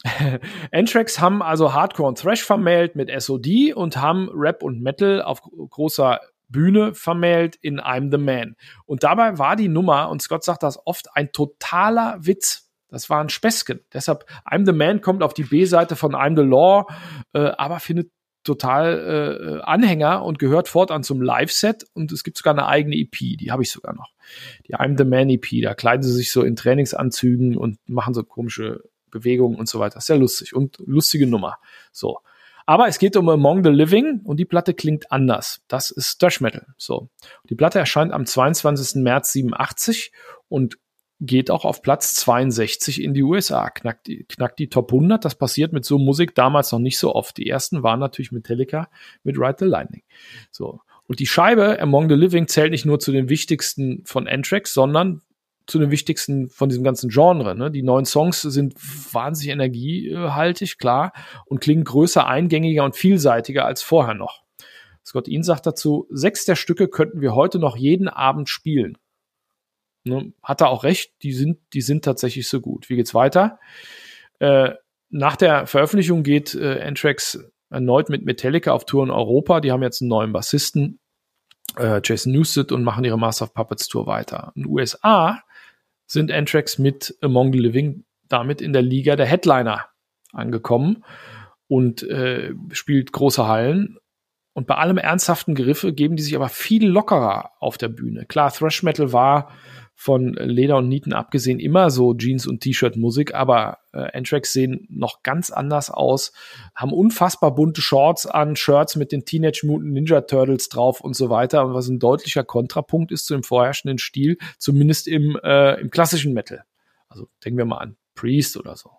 Speaker 1: Anthrax haben also Hardcore und Thrash vermählt mit SOD und haben Rap und Metal auf großer Bühne vermählt in I'm the Man. Und dabei war die Nummer, und Scott sagt das oft, ein totaler Witz. Das war ein Späßchen. Deshalb, I'm the Man kommt auf die B-Seite von I'm the Law, äh, aber findet total äh, Anhänger und gehört fortan zum Live-Set und es gibt sogar eine eigene EP, die habe ich sogar noch. Die I'm the Man EP, da kleiden sie sich so in Trainingsanzügen und machen so komische Bewegungen und so weiter. Sehr lustig und lustige Nummer. So. Aber es geht um Among the Living und die Platte klingt anders. Das ist Thrash Metal. So. Die Platte erscheint am 22. März 87 und geht auch auf Platz 62 in die USA, knackt die, knackt die Top 100. Das passiert mit so Musik damals noch nicht so oft. Die ersten waren natürlich Metallica mit Ride the Lightning. So. Und die Scheibe Among the Living zählt nicht nur zu den wichtigsten von Anthrax, sondern zu den wichtigsten von diesem ganzen Genre. Ne? Die neuen Songs sind wahnsinnig energiehaltig, klar, und klingen größer, eingängiger und vielseitiger als vorher noch. Scott Ian sagt dazu, sechs der Stücke könnten wir heute noch jeden Abend spielen. Ne? Hat er auch recht, die sind, die sind tatsächlich so gut. Wie geht's weiter? Äh, nach der Veröffentlichung geht äh, Anthrax erneut mit Metallica auf Tour in Europa. Die haben jetzt einen neuen Bassisten, äh, Jason Newsted, und machen ihre Master of Puppets Tour weiter. In den USA sind Anthrax mit Among the Living damit in der Liga der Headliner angekommen und äh, spielt große Hallen. Und bei allem ernsthaften Geriffe geben die sich aber viel lockerer auf der Bühne. Klar, Thrash Metal war von Leder und Nieten abgesehen immer so Jeans und T-Shirt Musik, aber äh, Anthrax sehen noch ganz anders aus, haben unfassbar bunte Shorts an, Shirts mit den Teenage Mutant Ninja Turtles drauf und so weiter was ein deutlicher Kontrapunkt ist zu dem vorherrschenden Stil, zumindest im, äh, im klassischen Metal. Also denken wir mal an Priest oder so.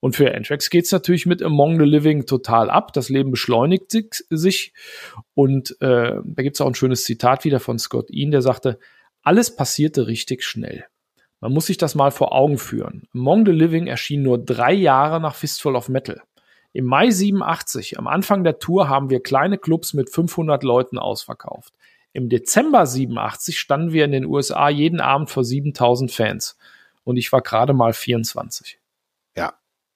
Speaker 1: Und für Anthrax geht's natürlich mit Among the Living total ab. Das Leben beschleunigt sich. Und äh, da gibt's auch ein schönes Zitat wieder von Scott Ian, der sagte, alles passierte richtig schnell. Man muss sich das mal vor Augen führen. Among the Living erschien nur drei Jahre nach Fistful of Metal. Im Mai 87, am Anfang der Tour, haben wir kleine Clubs mit 500 Leuten ausverkauft. Im Dezember 87 standen wir in den USA jeden Abend vor 7000 Fans. Und ich war gerade mal 24.
Speaker 2: Ja,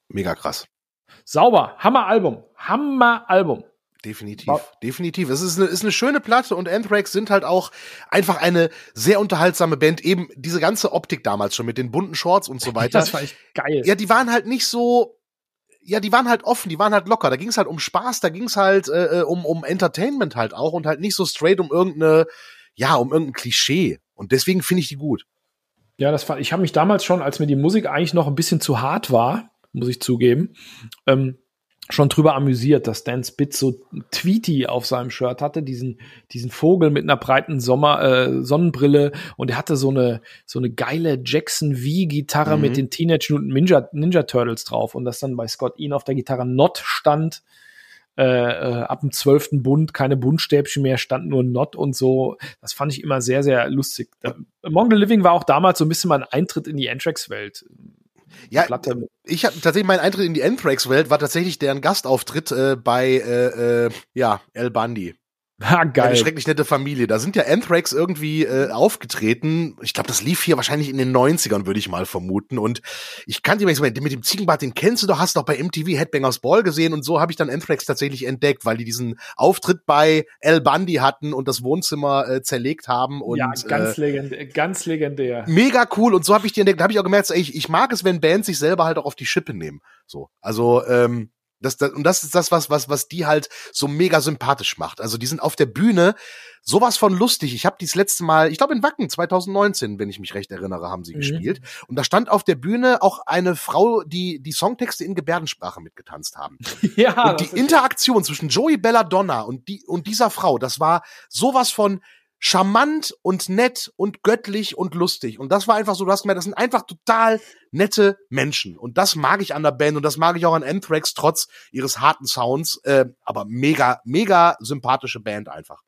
Speaker 2: mega krass.
Speaker 1: Sauber, Hammer Album, Hammer Album.
Speaker 2: Definitiv, ja. definitiv. Es ist eine, ist eine schöne Platte und Anthrax sind halt auch einfach eine sehr unterhaltsame Band. Eben diese ganze Optik damals schon mit den bunten Shorts und so weiter.
Speaker 1: Das war echt geil.
Speaker 2: Ja, die waren halt nicht so, ja, die waren halt offen, die waren halt locker. Da ging es halt um Spaß, da ging es halt äh, äh, um, um Entertainment halt auch und halt nicht so straight um irgendeine, ja, um irgendein Klischee. Und deswegen finde ich die gut.
Speaker 1: Ja, das war, ich habe mich damals schon, als mir die Musik eigentlich noch ein bisschen zu hart war, muss ich zugeben, ähm, schon drüber amüsiert, dass Dan Spitz so Tweety auf seinem Shirt hatte, diesen, diesen Vogel mit einer breiten Sommer, äh, Sonnenbrille und er hatte so eine, so eine geile Jackson V-Gitarre mhm. mit den Teenage Mutant Ninja, Ninja Turtles drauf und das dann bei Scott Ian auf der Gitarre Not stand. Äh, äh, ab dem zwölften Bund keine Bundstäbchen mehr, stand nur Not und so. Das fand ich immer sehr, sehr lustig. Among the Living war auch damals so ein bisschen mein Eintritt in die Anthrax-Welt
Speaker 2: ja, Platte. ich habe tatsächlich mein Eintritt in die Anthrax-Welt war tatsächlich deren Gastauftritt äh, bei äh, äh, ja El Bundy.
Speaker 1: Ha, geil.
Speaker 2: Eine schrecklich nette Familie. Da sind ja Anthrax irgendwie äh, aufgetreten. Ich glaube, das lief hier wahrscheinlich in den 90ern, würde ich mal vermuten. Und ich kannte ihn mit dem Ziegenbart, den kennst du doch, hast doch bei MTV Headbangers Ball gesehen. Und so habe ich dann Anthrax tatsächlich entdeckt, weil die diesen Auftritt bei El Bundy hatten und das Wohnzimmer äh, zerlegt haben. Und, ja,
Speaker 1: ganz, äh, legendär, ganz legendär.
Speaker 2: Mega cool. Und so habe ich die entdeckt. Da habe ich auch gemerkt, ey, ich, ich mag es, wenn Bands sich selber halt auch auf die Schippe nehmen. So, also ähm, Das, das, und das ist das, was, was, was die halt so mega sympathisch macht. Also die sind auf der Bühne sowas von lustig. Ich habe dies letzte Mal, ich glaube in Wacken 2019, wenn ich mich recht erinnere, haben sie mhm. gespielt. Und da stand auf der Bühne auch eine Frau, die die Songtexte in Gebärdensprache mitgetanzt haben. ja. Und die Interaktion zwischen Joey Belladonna und die und dieser Frau, das war sowas von charmant und nett und göttlich und lustig. Und das war einfach so, du hast gemerkt, das sind einfach total nette Menschen. Und das mag ich an der Band und das mag ich auch an Anthrax, trotz ihres harten Sounds. Äh, aber mega, mega sympathische Band einfach.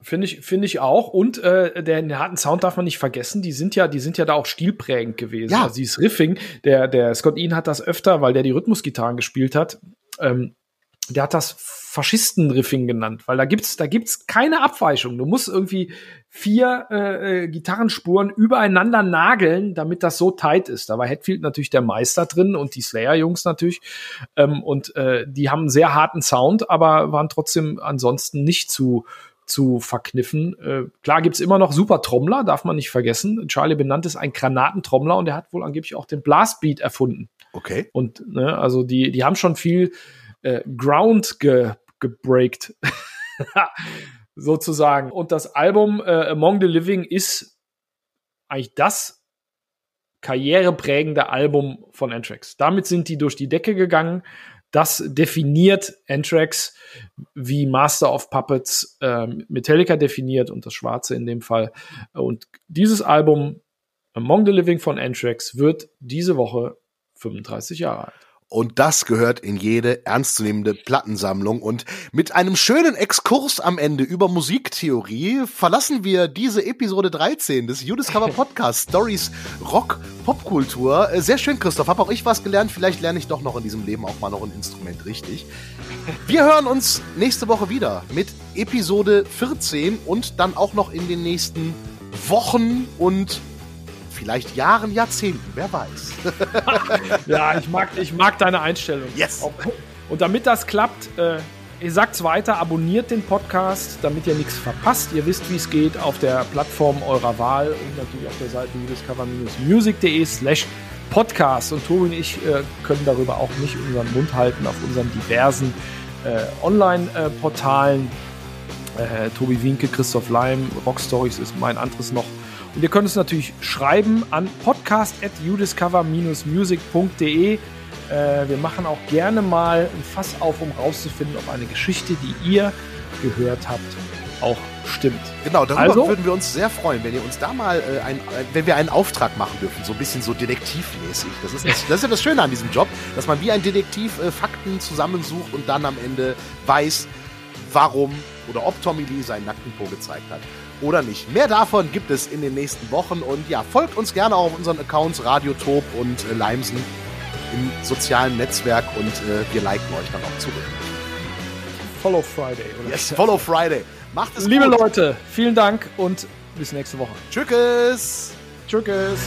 Speaker 1: Finde ich, finde ich auch. Und äh, der, den harten Sound darf man nicht vergessen. Die sind ja, die sind ja da auch stilprägend gewesen. Ja. Also dieses Riffing, der, der Scott Ian hat das öfter, weil der die Rhythmusgitarren gespielt hat. Ähm, der hat das Faschistenriffing genannt, weil da gibt's da gibt's keine Abweichung. Du musst irgendwie vier äh, äh, Gitarrenspuren übereinander nageln, damit das so tight ist. Da war Hetfield natürlich der Meister drin und die Slayer-Jungs natürlich. Ähm, und äh, die haben einen sehr harten Sound, aber waren trotzdem ansonsten nicht zu zu verkniffen. Äh, klar gibt's immer noch super Trommler, darf man nicht vergessen. Charlie Benannt ist ein Granatentrommler und der hat wohl angeblich auch den Blastbeat erfunden.
Speaker 2: Okay.
Speaker 1: Und ne, also die, die haben schon viel äh, Ground ge, gebreakt. sozusagen. Und das Album äh, Among the Living ist eigentlich das karriereprägende Album von Anthrax. Damit sind die durch die Decke gegangen. Das definiert Anthrax wie Master of Puppets äh, Metallica definiert und das Schwarze in dem Fall. Und dieses Album Among the Living von Anthrax wird diese Woche 35 Jahre alt.
Speaker 2: Und das gehört in jede ernstzunehmende Plattensammlung. Und mit einem schönen Exkurs am Ende über Musiktheorie verlassen wir diese Episode 13 des You Discover Podcast Stories Rock Popkultur. Äh, sehr schön, Christoph. Hab auch ich was gelernt. Vielleicht lerne ich doch noch in diesem Leben auch mal noch ein Instrument richtig. Wir hören uns nächste Woche wieder mit Episode 14 und dann auch noch in den nächsten Wochen und vielleicht Jahren, Jahrzehnten, wer weiß.
Speaker 1: ja, ich mag, ich mag deine Einstellung.
Speaker 2: Yes.
Speaker 1: Und damit das klappt, äh, ihr sagt's weiter, abonniert den Podcast, damit ihr nichts verpasst. Ihr wisst, wie es geht auf der Plattform eurer Wahl und natürlich auf der Seite discover-music.de slash Podcast. Und Tobi und ich äh, können darüber auch nicht unseren Mund halten auf unseren diversen äh, Online-Portalen. Äh, Tobi Winke, Christoph Leim, Rockstories ist mein anderes noch und ihr könnt es natürlich schreiben an podcast.udiscover-music.de. Äh, wir machen auch gerne mal ein Fass auf, um rauszufinden, ob eine Geschichte, die ihr gehört habt, auch stimmt.
Speaker 2: Genau, darüber also, würden wir uns sehr freuen, wenn ihr uns da mal äh, ein, äh, wenn wir einen Auftrag machen dürfen, so ein bisschen so detektivmäßig. Das ist, das, das ist ja das Schöne an diesem Job, dass man wie ein Detektiv äh, Fakten zusammensucht und dann am Ende weiß, warum oder ob Tommy Lee seinen nackten Po gezeigt hat oder nicht. Mehr davon gibt es in den nächsten Wochen und ja, folgt uns gerne auch auf unseren Accounts Radiotop und äh, Leimsen im sozialen Netzwerk und äh, wir liken euch dann auch zurück.
Speaker 1: Follow Friday.
Speaker 2: Oder? Yes, Follow Friday. Macht es
Speaker 1: Liebe gut. Leute, vielen Dank und bis nächste Woche.
Speaker 2: Tschüss.
Speaker 1: Tschüss.